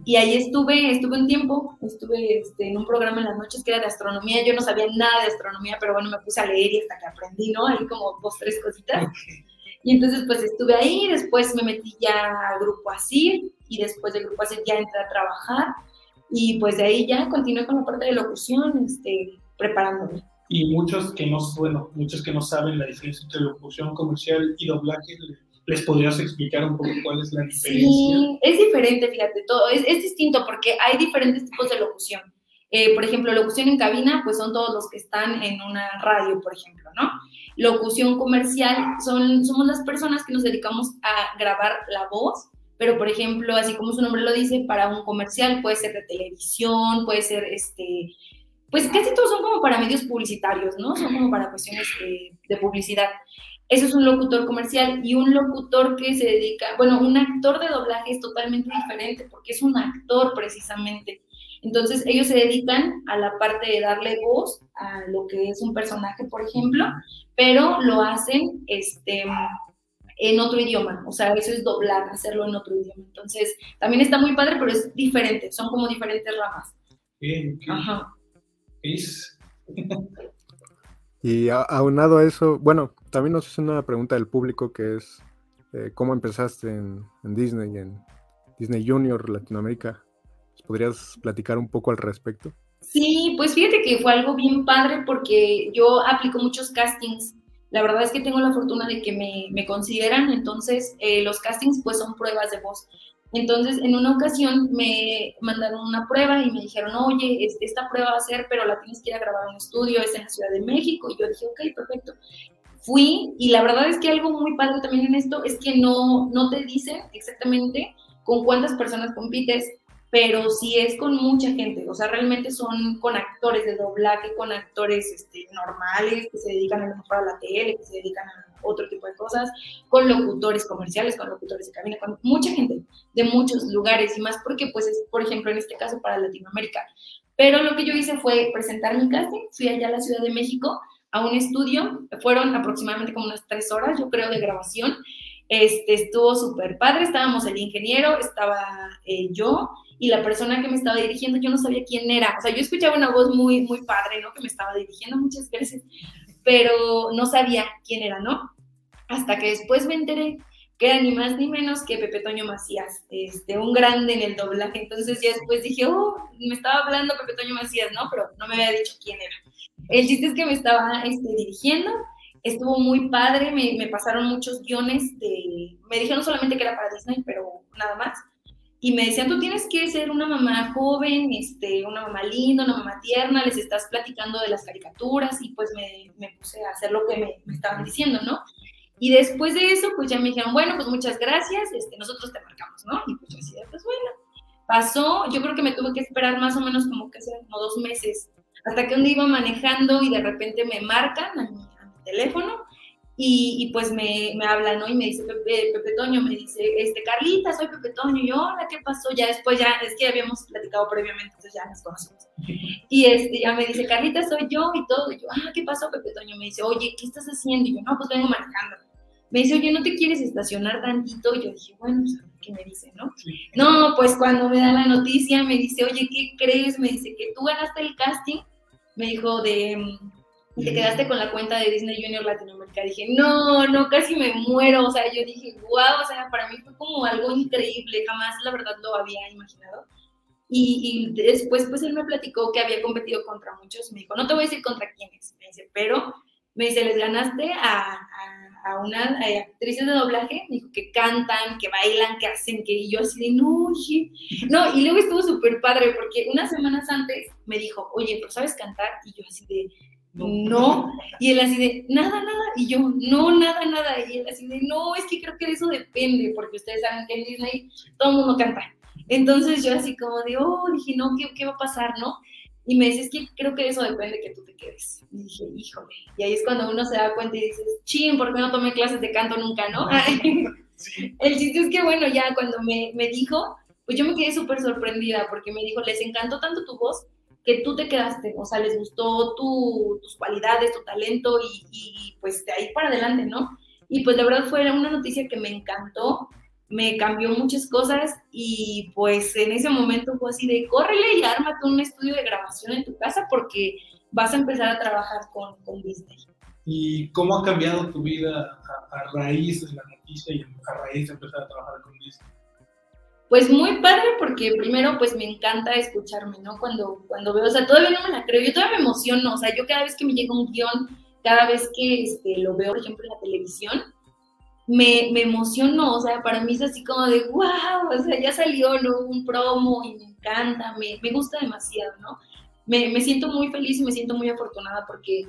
y ahí estuve, estuve un tiempo, estuve este, en un programa en las noches que era de astronomía. Yo no sabía nada de astronomía, pero bueno, me puse a leer y hasta que aprendí, ¿no? Ahí como dos, tres cositas. Y entonces pues estuve ahí, después me metí ya a Grupo Asir y después del Grupo Asir ya entré a trabajar y pues de ahí ya continué con la parte de locución, este, preparándome. Y muchos que no, bueno, muchos que no saben la diferencia entre locución comercial y doblaje, ¿Les podrías explicar un poco cuál es la diferencia? Sí, es diferente, fíjate, todo es, es distinto porque hay diferentes tipos de locución. Eh, por ejemplo, locución en cabina, pues son todos los que están en una radio, por ejemplo, ¿no? Locución comercial, son, somos las personas que nos dedicamos a grabar la voz, pero por ejemplo, así como su nombre lo dice, para un comercial puede ser de televisión, puede ser, este, pues casi todos son como para medios publicitarios, ¿no? Son como para cuestiones de, de publicidad. Eso es un locutor comercial y un locutor que se dedica, bueno, un actor de doblaje es totalmente diferente porque es un actor precisamente. Entonces ellos se dedican a la parte de darle voz a lo que es un personaje, por ejemplo, pero lo hacen este, en otro idioma. O sea, eso es doblar, hacerlo en otro idioma. Entonces también está muy padre, pero es diferente, son como diferentes ramas. Bien, Ajá. Y aunado a eso, bueno, también nos hace una pregunta del público que es eh, cómo empezaste en, Disney, en Disney Junior Latinoamérica. ¿Podrías platicar un poco al respecto? Sí, pues fíjate que fue algo bien padre porque yo aplico muchos castings. La verdad es que tengo la fortuna de que me, consideran, entonces eh, los castings pues son pruebas de voz. Entonces, en una ocasión me mandaron una prueba y me dijeron, oye, esta prueba va a ser, pero la tienes que ir a grabar en un estudio, es en la Ciudad de México. Y yo dije, ok, perfecto fui y la verdad es que algo muy padre también en esto es que no, no te dicen exactamente con cuántas personas compites, pero sí es con mucha gente, o sea, realmente son con actores de doblaje, con actores este, normales que se dedican a lo mejor a la tele, que se dedican a otro tipo de cosas, con locutores comerciales, con locutores de cabina, con mucha gente de muchos lugares y más porque pues es, por ejemplo, en este caso para Latinoamérica. Pero lo que yo hice fue presentar mi casting, fui allá a la Ciudad de México a un estudio, fueron aproximadamente como unas tres horas, yo creo, de grabación. Este, estuvo súper padre, estábamos el ingeniero, estaba eh, yo y la persona que me estaba dirigiendo, yo no sabía quién era, o sea, yo escuchaba una voz muy, muy padre, ¿no? Que me estaba dirigiendo muchas veces, pero no sabía quién era, ¿no? Hasta que después me enteré que era ni más ni menos que Pepe Toño Macías, este, un grande en el doblaje. Entonces ya después dije, oh, me estaba hablando Pepe Toño Macías, ¿no? Pero no me había dicho quién era. El chiste es que me estaba este, dirigiendo, estuvo muy padre, me, me, pasaron muchos guiones de, me dijeron solamente que era para Disney, pero nada más. Y me decían, tú tienes que ser una mamá joven, este, una mamá linda, una mamá tierna, les estás platicando de las caricaturas y pues me, me puse a hacer lo que me, me, estaban diciendo, ¿no? Y después de eso, pues ya me dijeron, bueno, pues muchas gracias, este, nosotros te marcamos, ¿no? Y pues yo decía, pues bueno, pasó, yo creo que me tuve que esperar más o menos como que como dos meses hasta que un día iba manejando y de repente me marcan a mi, teléfono y, pues me, me hablan, ¿no? Y me dice Pepe, Pepe, Toño, me dice, este, Carlita, soy Pepe Toño. Y yo, hola, ¿qué pasó? Ya después, ya, es que habíamos platicado previamente, entonces ya nos conocemos. Y este, ya me dice, Carlita, soy yo y todo. Y yo, ah, ¿qué pasó, Pepe Toño? Me dice, oye, ¿qué estás haciendo? Y yo, no, pues vengo manejando. Me dice, oye, ¿no te quieres estacionar tantito? Y yo dije, bueno, pues, ¿qué me dice, no? No, pues cuando me da la noticia, me dice, oye, ¿qué crees? Me dice que tú ganaste el casting me dijo de, te quedaste con la cuenta de Disney Junior Latinoamérica. Dije, no, no, casi me muero. O sea, yo dije, wow, o sea, para mí fue como algo increíble. Jamás, la verdad, lo había imaginado. Y, después, pues él me platicó que había competido contra muchos. Me dijo, no te voy a decir contra quiénes. Me dice, pero me dice, les ganaste a, a, a unas actrices de doblaje. Me dijo que cantan, que bailan, que hacen, que y yo así de, no, no. Y luego estuvo súper padre porque unas semanas antes me dijo, oye, pero ¿sabes cantar? Y yo así de, no. Y él así de, nada, nada. Y yo, no, nada, nada. Y él así de, no, es que creo que de eso depende, porque ustedes saben que en Disney todo el mundo canta. Entonces yo así como de, oh, dije, no, ¿qué, ¿qué, va a pasar, no? Y me dice, es que creo que de eso depende que tú te quedes. Y dije, híjole. Y ahí es cuando uno se da cuenta y dices, ching, ¿por qué no tomé clases de canto nunca, no? El chiste es que, bueno, ya cuando me, me dijo, pues yo me quedé súper sorprendida porque me dijo, les encantó tanto tu voz que tú te quedaste, o sea, les gustó tu, tus cualidades, tu talento y, y, pues de ahí para adelante, ¿no? Y pues la verdad fue una noticia que me encantó, me cambió muchas cosas y pues en ese momento fue así de córrele y ármate un estudio de grabación en tu casa porque vas a empezar a trabajar con, con Disney. ¿Y cómo ha cambiado tu vida a, a raíz de la noticia y a raíz de empezar a trabajar con Disney? Pues muy padre porque primero pues me encanta escucharme, ¿no? Cuando, cuando veo, o sea, todavía no me la creo, yo todavía me emociono, o sea, yo cada vez que me llega un guion, cada vez que este, lo veo, por ejemplo, en la televisión, me, me emociono, o sea, para mí es así como de, wow, o sea, ya salió ¿no? un promo y me encanta, me, me gusta demasiado, ¿no? Me, me, siento muy feliz y me siento muy afortunada porque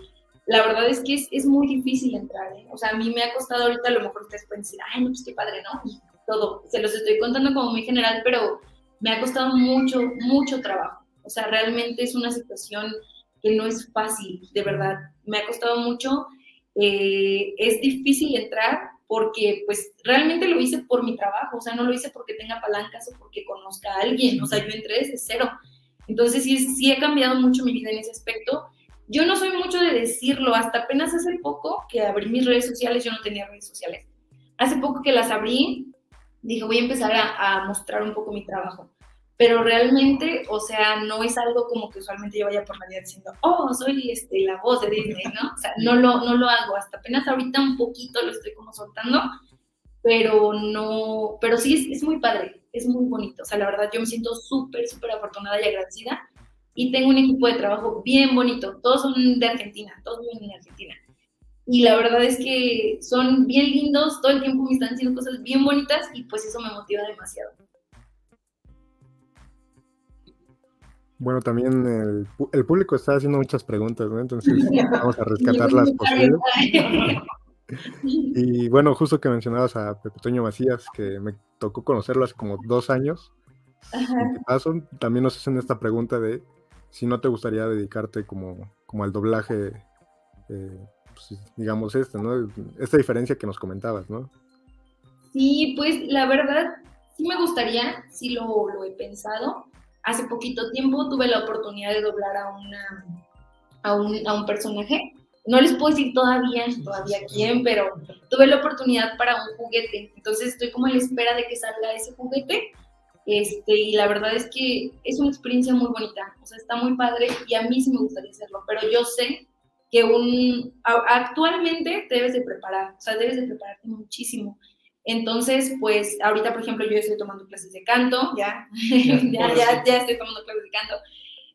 la verdad es que es, es muy difícil entrar, ¿eh? O sea, a mí me ha costado ahorita, a lo mejor ustedes pueden decir, ay, no, pues qué padre, ¿no? Todo. Se los estoy contando como muy general, pero me ha costado mucho, mucho trabajo. O sea, realmente es una situación que no es fácil, de verdad. Me ha costado mucho. Eh, es difícil entrar porque pues realmente lo hice por mi trabajo, o sea, no lo hice porque tenga palancas o porque conozca a alguien, o sea, yo entré desde cero. Entonces sí, sí he cambiado mucho mi vida en ese aspecto. Yo no soy mucho de decirlo, hasta apenas hace poco que abrí mis redes sociales, yo no tenía redes sociales. Hace poco que las abrí, dije, voy a empezar a, mostrar un poco mi trabajo. Pero realmente, o sea, no es algo como que usualmente yo vaya por la vida diciendo, oh, soy este, la voz de Disney, ¿no? O sea, no lo, no lo hago, hasta apenas ahorita un poquito lo estoy como soltando, pero no, pero sí es, es muy padre, es muy bonito. O sea, la verdad yo me siento súper, súper afortunada y agradecida y tengo un equipo de trabajo bien bonito. Todos son de Argentina, todos viven en Argentina y la verdad es que son bien lindos, todo el tiempo me están haciendo cosas bien bonitas y pues eso me motiva demasiado. Bueno, también el, el público está haciendo muchas preguntas, ¿no? Entonces vamos a rescatar las posibles. Y bueno, justo que mencionabas a Pepe Toño Macías, que me tocó conocerlo hace como dos años. ¿Qué pasó? También nos hacen esta pregunta de si no te gustaría dedicarte como, como al doblaje eh, pues, digamos, esta, ¿no? Esta diferencia que nos comentabas, ¿no? Sí, pues la verdad, sí me gustaría, sí lo, lo he pensado. Hace poquito tiempo tuve la oportunidad de doblar a, una, a, un, a un personaje. No les puedo decir todavía, todavía quién, pero tuve la oportunidad para un juguete. Entonces estoy como en la espera de que salga ese juguete. Este, y la verdad es que es una experiencia muy bonita, o sea, está muy padre y a mí sí me gustaría hacerlo, pero yo sé que un, actualmente debes de preparar, o sea, debes de prepararte muchísimo. Entonces, pues ahorita, por ejemplo, yo estoy tomando clases de canto, ya, ya, ya, ya, estoy tomando clases de canto.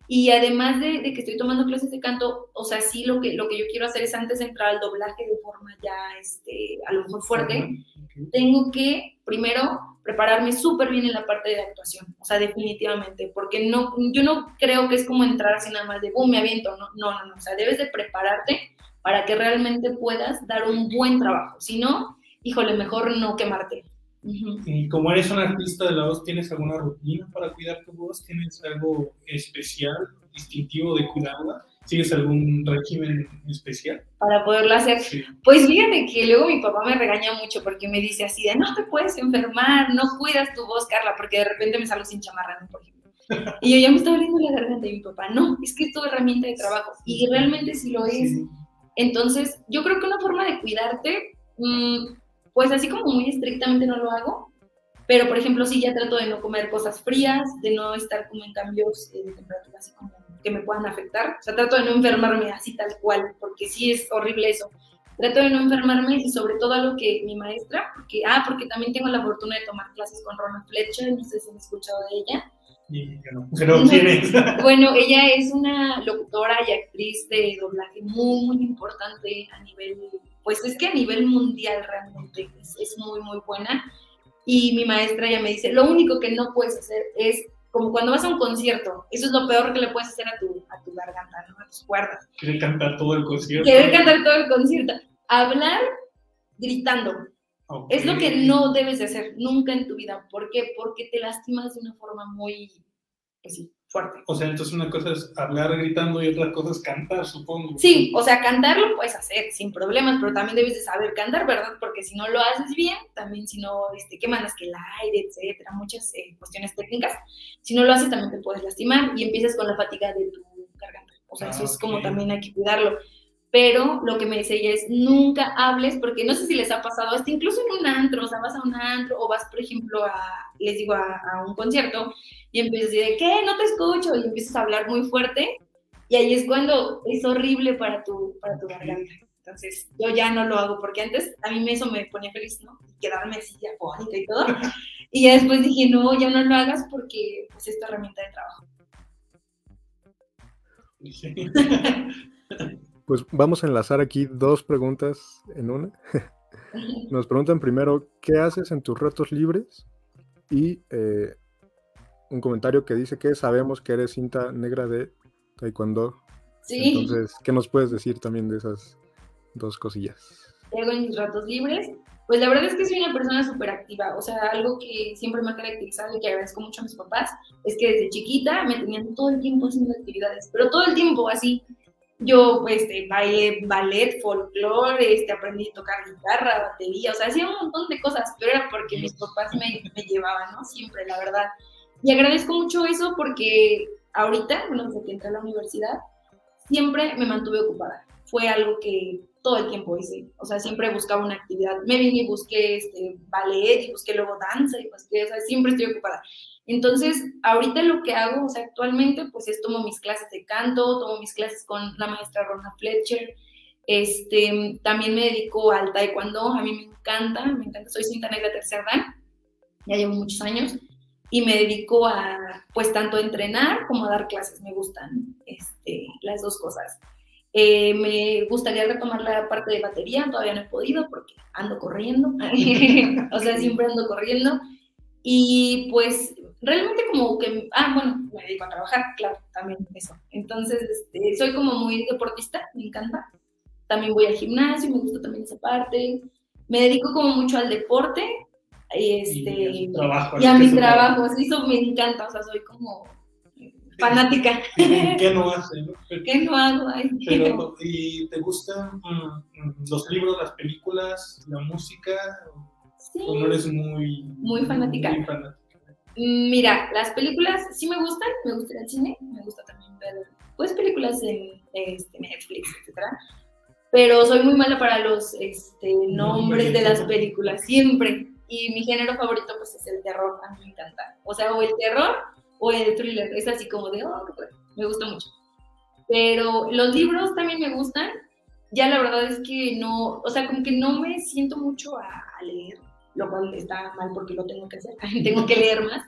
Y además de, de, que estoy tomando clases de canto, o sea, sí lo que, lo que yo quiero hacer es antes de entrar al doblaje de forma ya, este, a lo mejor fuerte, tengo que primero prepararme súper bien en la parte de actuación, o sea, definitivamente, porque no, yo no creo que es como entrar así nada más de, boom, me aviento, no, no, no, o sea, debes de prepararte para que realmente puedas dar un buen trabajo, si no, híjole, mejor no quemarte. Y como eres un artista de la voz, ¿tienes alguna rutina para cuidar tu voz? ¿Tienes algo especial, distintivo de cuidarla? ¿Sigues algún régimen especial? Para poderlo hacer. Pues fíjate que luego mi papá me regaña mucho porque me dice así de no te puedes enfermar, no cuidas tu voz, Carla, porque de repente me salgo sin chamarra, por ejemplo. Y yo ya me estaba abriendo la garganta y mi papá, no, es que es tu herramienta de trabajo. Y realmente sí lo es. Entonces, yo creo que una forma de cuidarte, mm, pues así como muy estrictamente no lo hago, pero por ejemplo sí ya trato de no comer cosas frías, de no estar como en cambios de temperatura así como que me puedan afectar. O sea, trato de no enfermarme así tal cual, porque sí es horrible eso. Trato de no enfermarme y sobre todo algo que mi maestra, porque, ah, porque también tengo la fortuna de tomar clases con Rona Fletcher, no sé si han escuchado de ella. Y, bueno, pero ¿quién es? Bueno, ella es una locutora y actriz de doblaje muy, muy importante a nivel, pues es que a nivel mundial realmente es, es muy, muy buena. Y mi maestra ya me dice, lo único que no puedes hacer es como cuando vas a un concierto, eso es lo peor que le puedes hacer a tu, a tu garganta, ¿no? a tus cuerdas. Quiere cantar todo el concierto. Querer cantar todo el concierto. Hablar gritando. Okay. Es lo que no debes de hacer nunca en tu vida. ¿Por qué? Porque te lastimas de una forma muy, pues sí, fuerte. O sea, entonces una cosa es hablar gritando y otra cosa es cantar, supongo. Sí, o sea, cantar lo puedes hacer sin problemas, pero también debes de saber cantar, ¿verdad? Porque si no lo haces bien, también si no, este, que mandas que el aire, etcétera, muchas eh, cuestiones técnicas, si no lo haces también te puedes lastimar y empiezas con la fatiga de tu garganta. O sea, Ah, eso es como ok. también hay que cuidarlo. Pero lo que me dice ella es, nunca hables, porque no sé si les ha pasado, hasta incluso en un antro, o sea, vas a un antro o vas, por ejemplo, a, les digo, a, a un concierto y empiezas a decir, ¿qué? No te escucho, y empiezas a hablar muy fuerte, y ahí es cuando es horrible para tu, para tu garganta. Entonces, yo ya no lo hago, porque antes a mí eso me ponía feliz, ¿no? Quedarme así afónica y todo. Y ya después dije, no, ya no lo hagas porque pues, es tu herramienta de trabajo. Sí. Pues vamos a enlazar aquí dos preguntas en una. Nos preguntan primero, ¿qué haces en tus ratos libres? Y eh, un comentario que dice que sabemos que eres cinta negra de Taekwondo. Sí, Entonces, ¿qué nos puedes decir también de esas dos cosillas? ¿qué hago en mis ratos libres? Pues la verdad es que soy una persona súper activa, o sea, algo que siempre me ha caracterizado y que agradezco mucho a mis papás es que desde chiquita me tenían todo el tiempo haciendo actividades, pero todo el tiempo así. Yo este, bailé ballet, folclore, este, aprendí a tocar guitarra, batería, o sea, hacía un montón de cosas, pero era porque mis papás me, me llevaban, ¿no? Siempre, la verdad. Y agradezco mucho eso porque ahorita, bueno, desde que entré a la universidad, siempre me mantuve ocupada. Fue algo que todo el tiempo hice. O sea, siempre buscaba una actividad. Me vine y busqué este, ballet y busqué luego danza y busqué, o sea, siempre estoy ocupada. Entonces, ahorita lo que hago, o sea, actualmente, pues es tomo mis clases de canto, tomo mis clases con la maestra Rona Fletcher. Este, también me dedico al taekwondo, a mí me encanta, me encanta, soy cinta negra tercer dan, ya llevo muchos años y me dedico a, pues, tanto entrenar como a dar clases, me gustan este, las dos cosas. Eh, me gustaría retomar la parte de batería, todavía no he podido porque ando corriendo, o sea, siempre ando corriendo. Y pues realmente como que, ah, bueno, me dedico a trabajar, claro, también eso. Entonces, este, soy como muy deportista, me encanta. También voy al gimnasio, me gusta también esa parte. Me dedico como mucho al deporte. Y, este, Y trabajo, y a mi trabajo, eso me encanta, o sea, soy como fanática. ¿Qué no hace? no? ¿Qué no hago? Ay, Pero, ¿y te gustan mm, mm, los libros, las películas, la música? sí. ¿O no eres muy, Muy fanática. muy fanática? Mm, Mira, las películas sí me gustan, me gusta al cine, me gusta también ver pues películas en este, Netflix, etcétera. Pero soy muy mala para los este, nombres de las películas, siempre. Y mi género favorito pues es el terror, a mí me encanta. O sea, o el terror o el thriller, es así como de, oh, me gusta mucho. Pero los libros también me gustan. Ya la verdad es que no, o sea, como que no me siento mucho a, a leer, lo cual está mal porque lo tengo que hacer, tengo que leer más.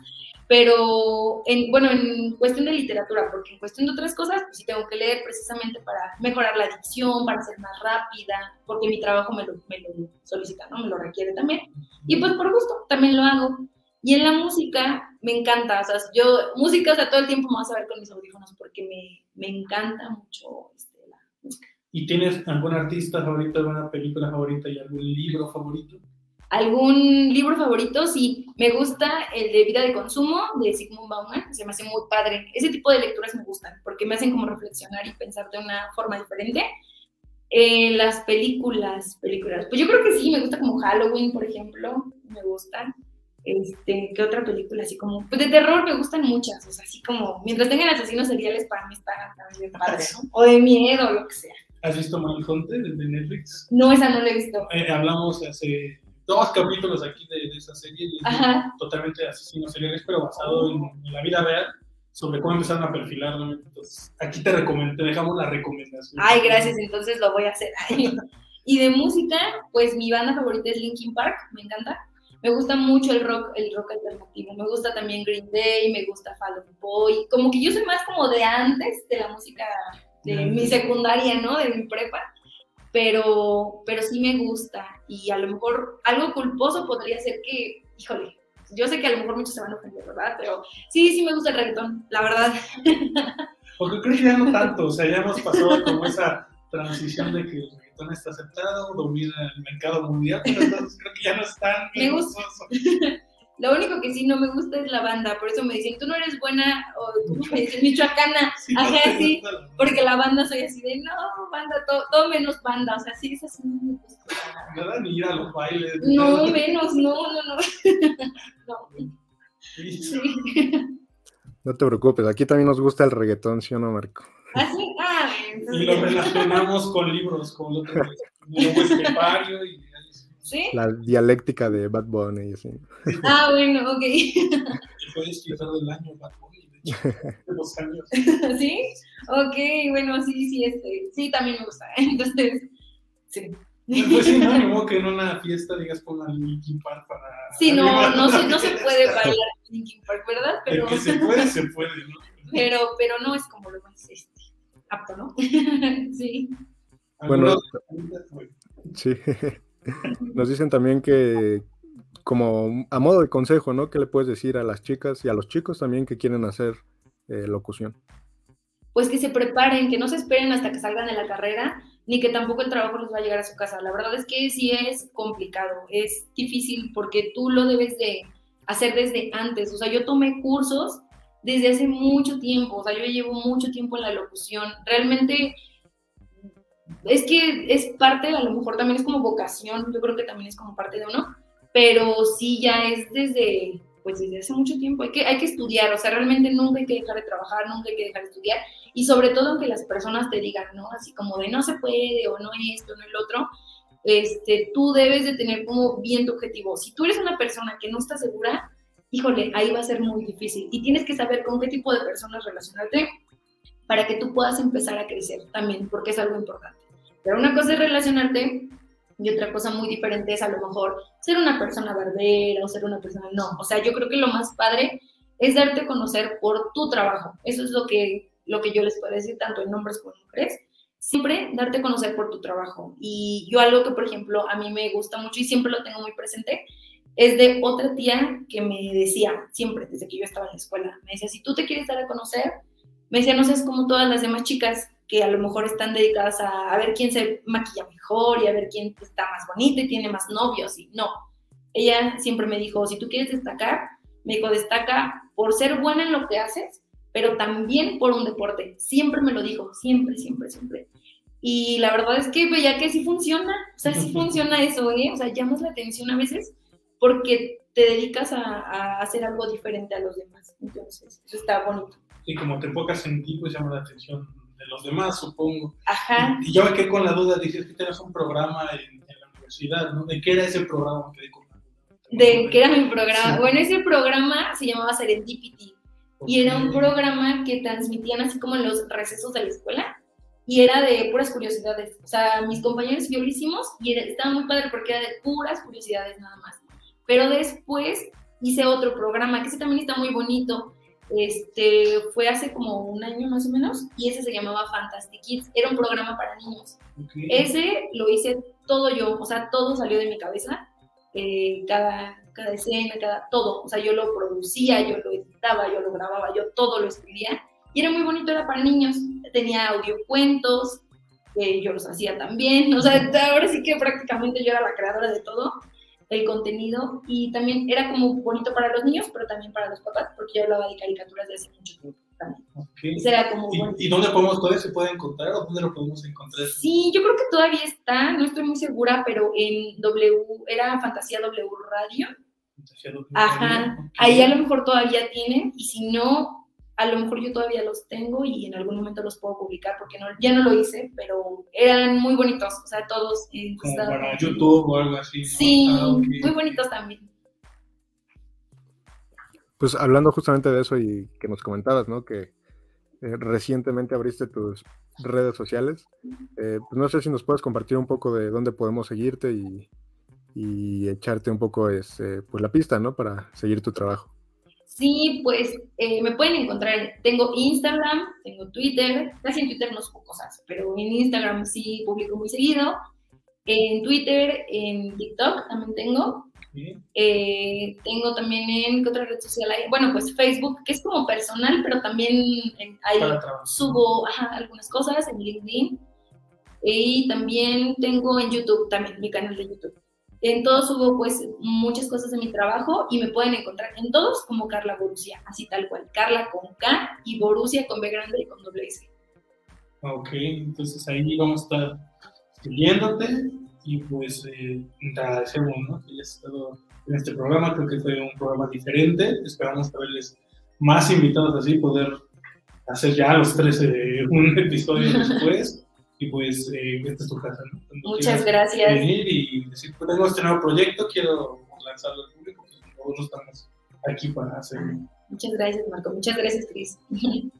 Pero, en, bueno, en cuestión de literatura, porque en cuestión de otras cosas, pues sí tengo que leer precisamente para mejorar la dicción, para ser más rápida, porque mi trabajo me lo, me lo solicita, ¿no? Me lo requiere también. Y pues por gusto, también lo hago. Y en la música me encanta, o sea, yo, música, o sea, todo el tiempo me vas a ver con mis audífonos porque me, me encanta mucho este, la música. ¿Y tienes algún artista favorito, alguna película favorita y algún libro favorito? ¿Algún libro favorito? Sí, me gusta el de Vida de Consumo de Sigmund Bauman, se me hace muy padre. Ese tipo de lecturas me gustan porque me hacen como reflexionar y pensar de una forma diferente. Eh, las películas, películas, pues yo creo que sí, me gusta como Halloween, por ejemplo, me gustan. Este, ¿qué otra película? Así como, pues de terror me gustan muchas, o sea, así como, mientras tengan asesinos seriales, para mí está, está bien padre, ¿no? O de miedo, lo que sea. ¿Has visto Mindhunter de Netflix? No, esa no la he visto. Eh, hablamos hace dos capítulos aquí de, de esa serie, Ajá. totalmente asesinos seriales, pero basado en, en la vida real, sobre cómo empezaron a perfilar. ¿no? Entonces, aquí te, te dejamos la recomendación. Ay, gracias, entonces lo voy a hacer. y de música, pues mi banda favorita es Linkin Park, me encanta. Me gusta mucho el rock, el rock alternativo. Me gusta también Green Day, me gusta Fall Out Boy. Como que yo soy más como de antes de la música de mi secundaria, ¿no? De mi prepa. Pero, pero sí me gusta. Y a lo mejor algo culposo podría ser que, híjole, yo sé que a lo mejor muchos se van a ofender, ¿verdad? Pero sí, sí me gusta el reggaetón, la verdad. Porque creo que ya no tanto, o sea, ya hemos pasado como esa transición de que el reggaetón está aceptado, domina el mercado mundial, pero entonces creo que ya no es tan Me gusta. Lo único que sí no me gusta es la banda, por eso me dicen, tú no eres buena, o tú me dicen michoacana, sí, ajá, sí, porque la banda soy así de, no, banda, todo, todo menos banda, o sea, sí, es así no. Nada, ni ir a los bailes. No, menos, no, no, no. no. Sí. No te preocupes, aquí también nos gusta el reggaetón, ¿sí o no, Marco? ¿Ah, sí? Ah, y lo relacionamos con libros, con otro, como y ¿Sí? La dialéctica de Bad Bunny y así. Ah, bueno, ok. Fue del año Bad Bunny, de hecho, de los años. ¿Sí? Ok, bueno, sí, sí, este, sí, también me gusta. Entonces, sí. Pues sí, no, como que en una fiesta digas pongan Linkin Park para... Sí, no, no se, no se puede bailar Linkin Park, ¿verdad? Pero... El que se puede, se puede, ¿no? Pero, pero no es como lo más este, apto, ¿no? sí. Bueno, sí. Nos dicen también que, como a modo de consejo, ¿no? ¿Qué le puedes decir a las chicas y a los chicos también que quieren hacer eh, locución? Pues que se preparen, que no se esperen hasta que salgan de la carrera, ni que tampoco el trabajo les va a llegar a su casa. La verdad es que sí es complicado, es difícil porque tú lo debes de hacer desde antes. O sea, yo tomé cursos desde hace mucho tiempo, o sea, yo llevo mucho tiempo en la locución. Realmente es que es parte, a lo mejor también es como vocación, yo creo que también es como parte de uno, pero sí ya es desde, pues desde hace mucho tiempo, hay que, hay que estudiar, o sea, realmente nunca hay que dejar de trabajar, nunca hay que dejar de estudiar, y sobre todo aunque las personas te digan, ¿no? Así como de no se puede, o no esto, no el otro, este, tú debes de tener como bien tu objetivo. Si tú eres una persona que no está segura, híjole, ahí va a ser muy difícil, y tienes que saber con qué tipo de personas relacionarte para que tú puedas empezar a crecer también, porque es algo importante. Pero una cosa es relacionarte y otra cosa muy diferente es a lo mejor ser una persona barbera o ser una persona no. O sea, yo creo que lo más padre es darte a conocer por tu trabajo. Eso es lo que, lo que yo les puedo decir tanto en hombres como en mujeres. Siempre darte a conocer por tu trabajo. Y yo algo que, por ejemplo, a mí me gusta mucho y siempre lo tengo muy presente, es de otra tía que me decía, siempre, desde que yo estaba en la escuela, me decía, si tú te quieres dar a conocer, me decía, no seas como todas las demás chicas, que a lo mejor están dedicadas a, a, ver quién se maquilla mejor y a ver quién está más bonita y tiene más novios. Y no, ella siempre me dijo, si tú quieres destacar, me dijo, destaca por ser buena en lo que haces, pero también por un deporte. Siempre me lo dijo, siempre, siempre, siempre. Y la verdad es que veía que sí funciona, o sea, sí funciona eso, ¿eh? O sea, llamas la atención a veces porque te dedicas a, a hacer algo diferente a los demás. Entonces, eso está bonito. Y como te enfocas en ti, pues llama la atención de los demás, supongo. Ajá. Y yo me quedé con la duda, dices que tenías un programa en, en, la universidad, ¿no? ¿De qué era ese programa? ¿De qué era mi programa? Sí. Bueno, ese programa se llamaba Serendipity. Okay. Y era un programa que transmitían así como en los recesos de la escuela. Y era de puras curiosidades. O sea, mis compañeros y yo lo hicimos y era, estaba muy padre porque era de puras curiosidades nada más. Pero después hice otro programa que ese también está muy bonito este, fue hace como un año más o menos, y ese se llamaba Fantastic Kids, era un programa para niños. Okay. Ese lo hice todo yo, o sea, todo salió de mi cabeza, eh, cada, cada escena, cada, todo, o sea, yo lo producía, yo lo editaba, yo lo grababa, yo todo lo escribía, y era muy bonito, era para niños, tenía audiocuentos, eh, yo los hacía también, o sea, ahora sí que prácticamente yo era la creadora de todo, el contenido y también era como bonito para los niños, pero también para los papás, porque yo hablaba de caricaturas de hace mucho tiempo también. Okay. Era como ¿Y, bueno. ¿Y, dónde podemos, todavía se puede encontrar o dónde lo podemos encontrar? Sí, yo creo que todavía está, no estoy muy segura, pero en W, era Fantasía W Radio. Fantasía w Ajá, okay. ahí a lo mejor todavía tienen, y si no, a lo mejor yo todavía los tengo y en algún momento los puedo publicar porque no, ya no lo hice, pero eran muy bonitos, o sea, todos. Eh, Como para YouTube o algo así. ¿no? Sí, ah, okay. muy bonitos también. Pues hablando justamente de eso y que nos comentabas, ¿no? Que eh, recientemente abriste tus redes sociales. Eh, pues no sé si nos puedes compartir un poco de dónde podemos seguirte y, y echarte un poco este, pues la pista, ¿no? Para seguir tu trabajo. Sí, pues eh, me pueden encontrar, tengo Instagram, tengo Twitter, casi en Twitter no subo cosas, pero en Instagram sí publico muy seguido, en Twitter, en TikTok también tengo, eh, tengo también en, ¿qué otra red social hay? Bueno, pues Facebook, que es como personal, pero también ahí subo algunas cosas en LinkedIn, y también tengo en YouTube, también mi canal de YouTube. En todos subo pues muchas cosas de mi trabajo y me pueden encontrar en todos como Carla Borussia, así tal cual. Carla con K y Borussia con B grande y con doble S. Ok, entonces ahí vamos a estar siguiéndote y pues eh, te agradecemos que hayas estado en este programa. Creo que fue un programa diferente. Esperamos verles más invitados así, poder hacer ya los 13 un episodio después y pues eh, esta es tu casa. ¿no? Muchas gracias. Venir y decir, pues tengo este nuevo proyecto, quiero lanzarlo al público, pues nosotros estamos aquí para hacerlo. Muchas gracias, Marco. Muchas gracias, Cris.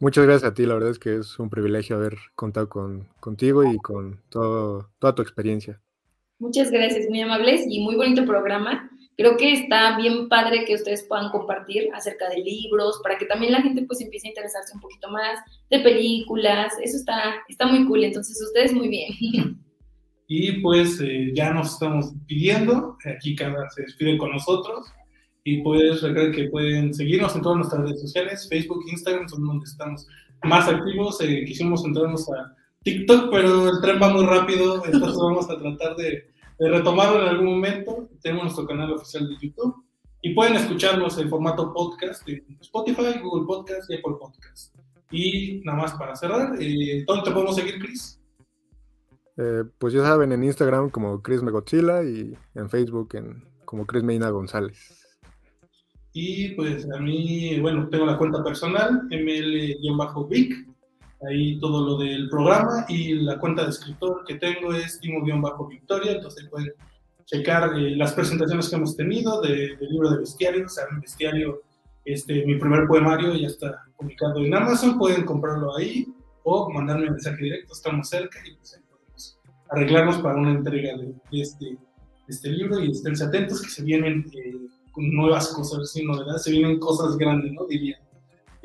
Muchas gracias a ti, la verdad es que es un privilegio haber contado con, contigo y con todo, toda tu experiencia. Muchas gracias, muy amables y muy bonito programa creo que está bien padre que ustedes puedan compartir acerca de libros, para que también la gente pues empiece a interesarse un poquito más de películas, eso está, está muy cool, entonces ustedes muy bien. Y pues eh, ya nos estamos pidiendo, aquí cada se despide con nosotros, y pues recuerden que pueden seguirnos en todas nuestras redes sociales, Facebook, Instagram, son donde estamos más activos, eh, quisimos entrarnos a TikTok, pero el tren va muy rápido, entonces vamos a tratar de de retomarlo en algún momento. Tenemos nuestro canal oficial de YouTube y pueden escucharnos en formato podcast en Spotify, Google Podcast y Apple Podcast. Y nada más para cerrar, eh, ¿dónde te podemos seguir, Chris? Eh, pues ya saben, en Instagram como Chris Megotzilla y en Facebook en, como Chris Meina González. Y pues a mí, bueno, tengo la cuenta personal, ml-vic, ahí todo lo del programa y la cuenta de escritor que tengo es Timo-Victoria, entonces pueden checar eh, las presentaciones que hemos tenido del libro de bestiario, o sea, el bestiario, este, mi primer poemario ya está publicado en Amazon, pueden comprarlo ahí o mandarme un mensaje directo, estamos cerca y pues ahí podemos arreglarnos para una entrega de, este, este libro y estén atentos que se vienen eh, nuevas cosas, sin novedades, se vienen cosas grandes, ¿no? Diría.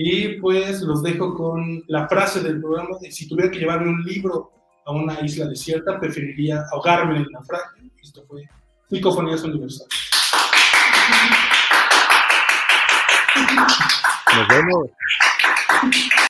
Y pues los dejo con la frase del programa de si tuviera que llevarme un libro a una isla desierta, preferiría ahogarme en el naufragio. Esto fue Psicofonías Universales. Nos vemos.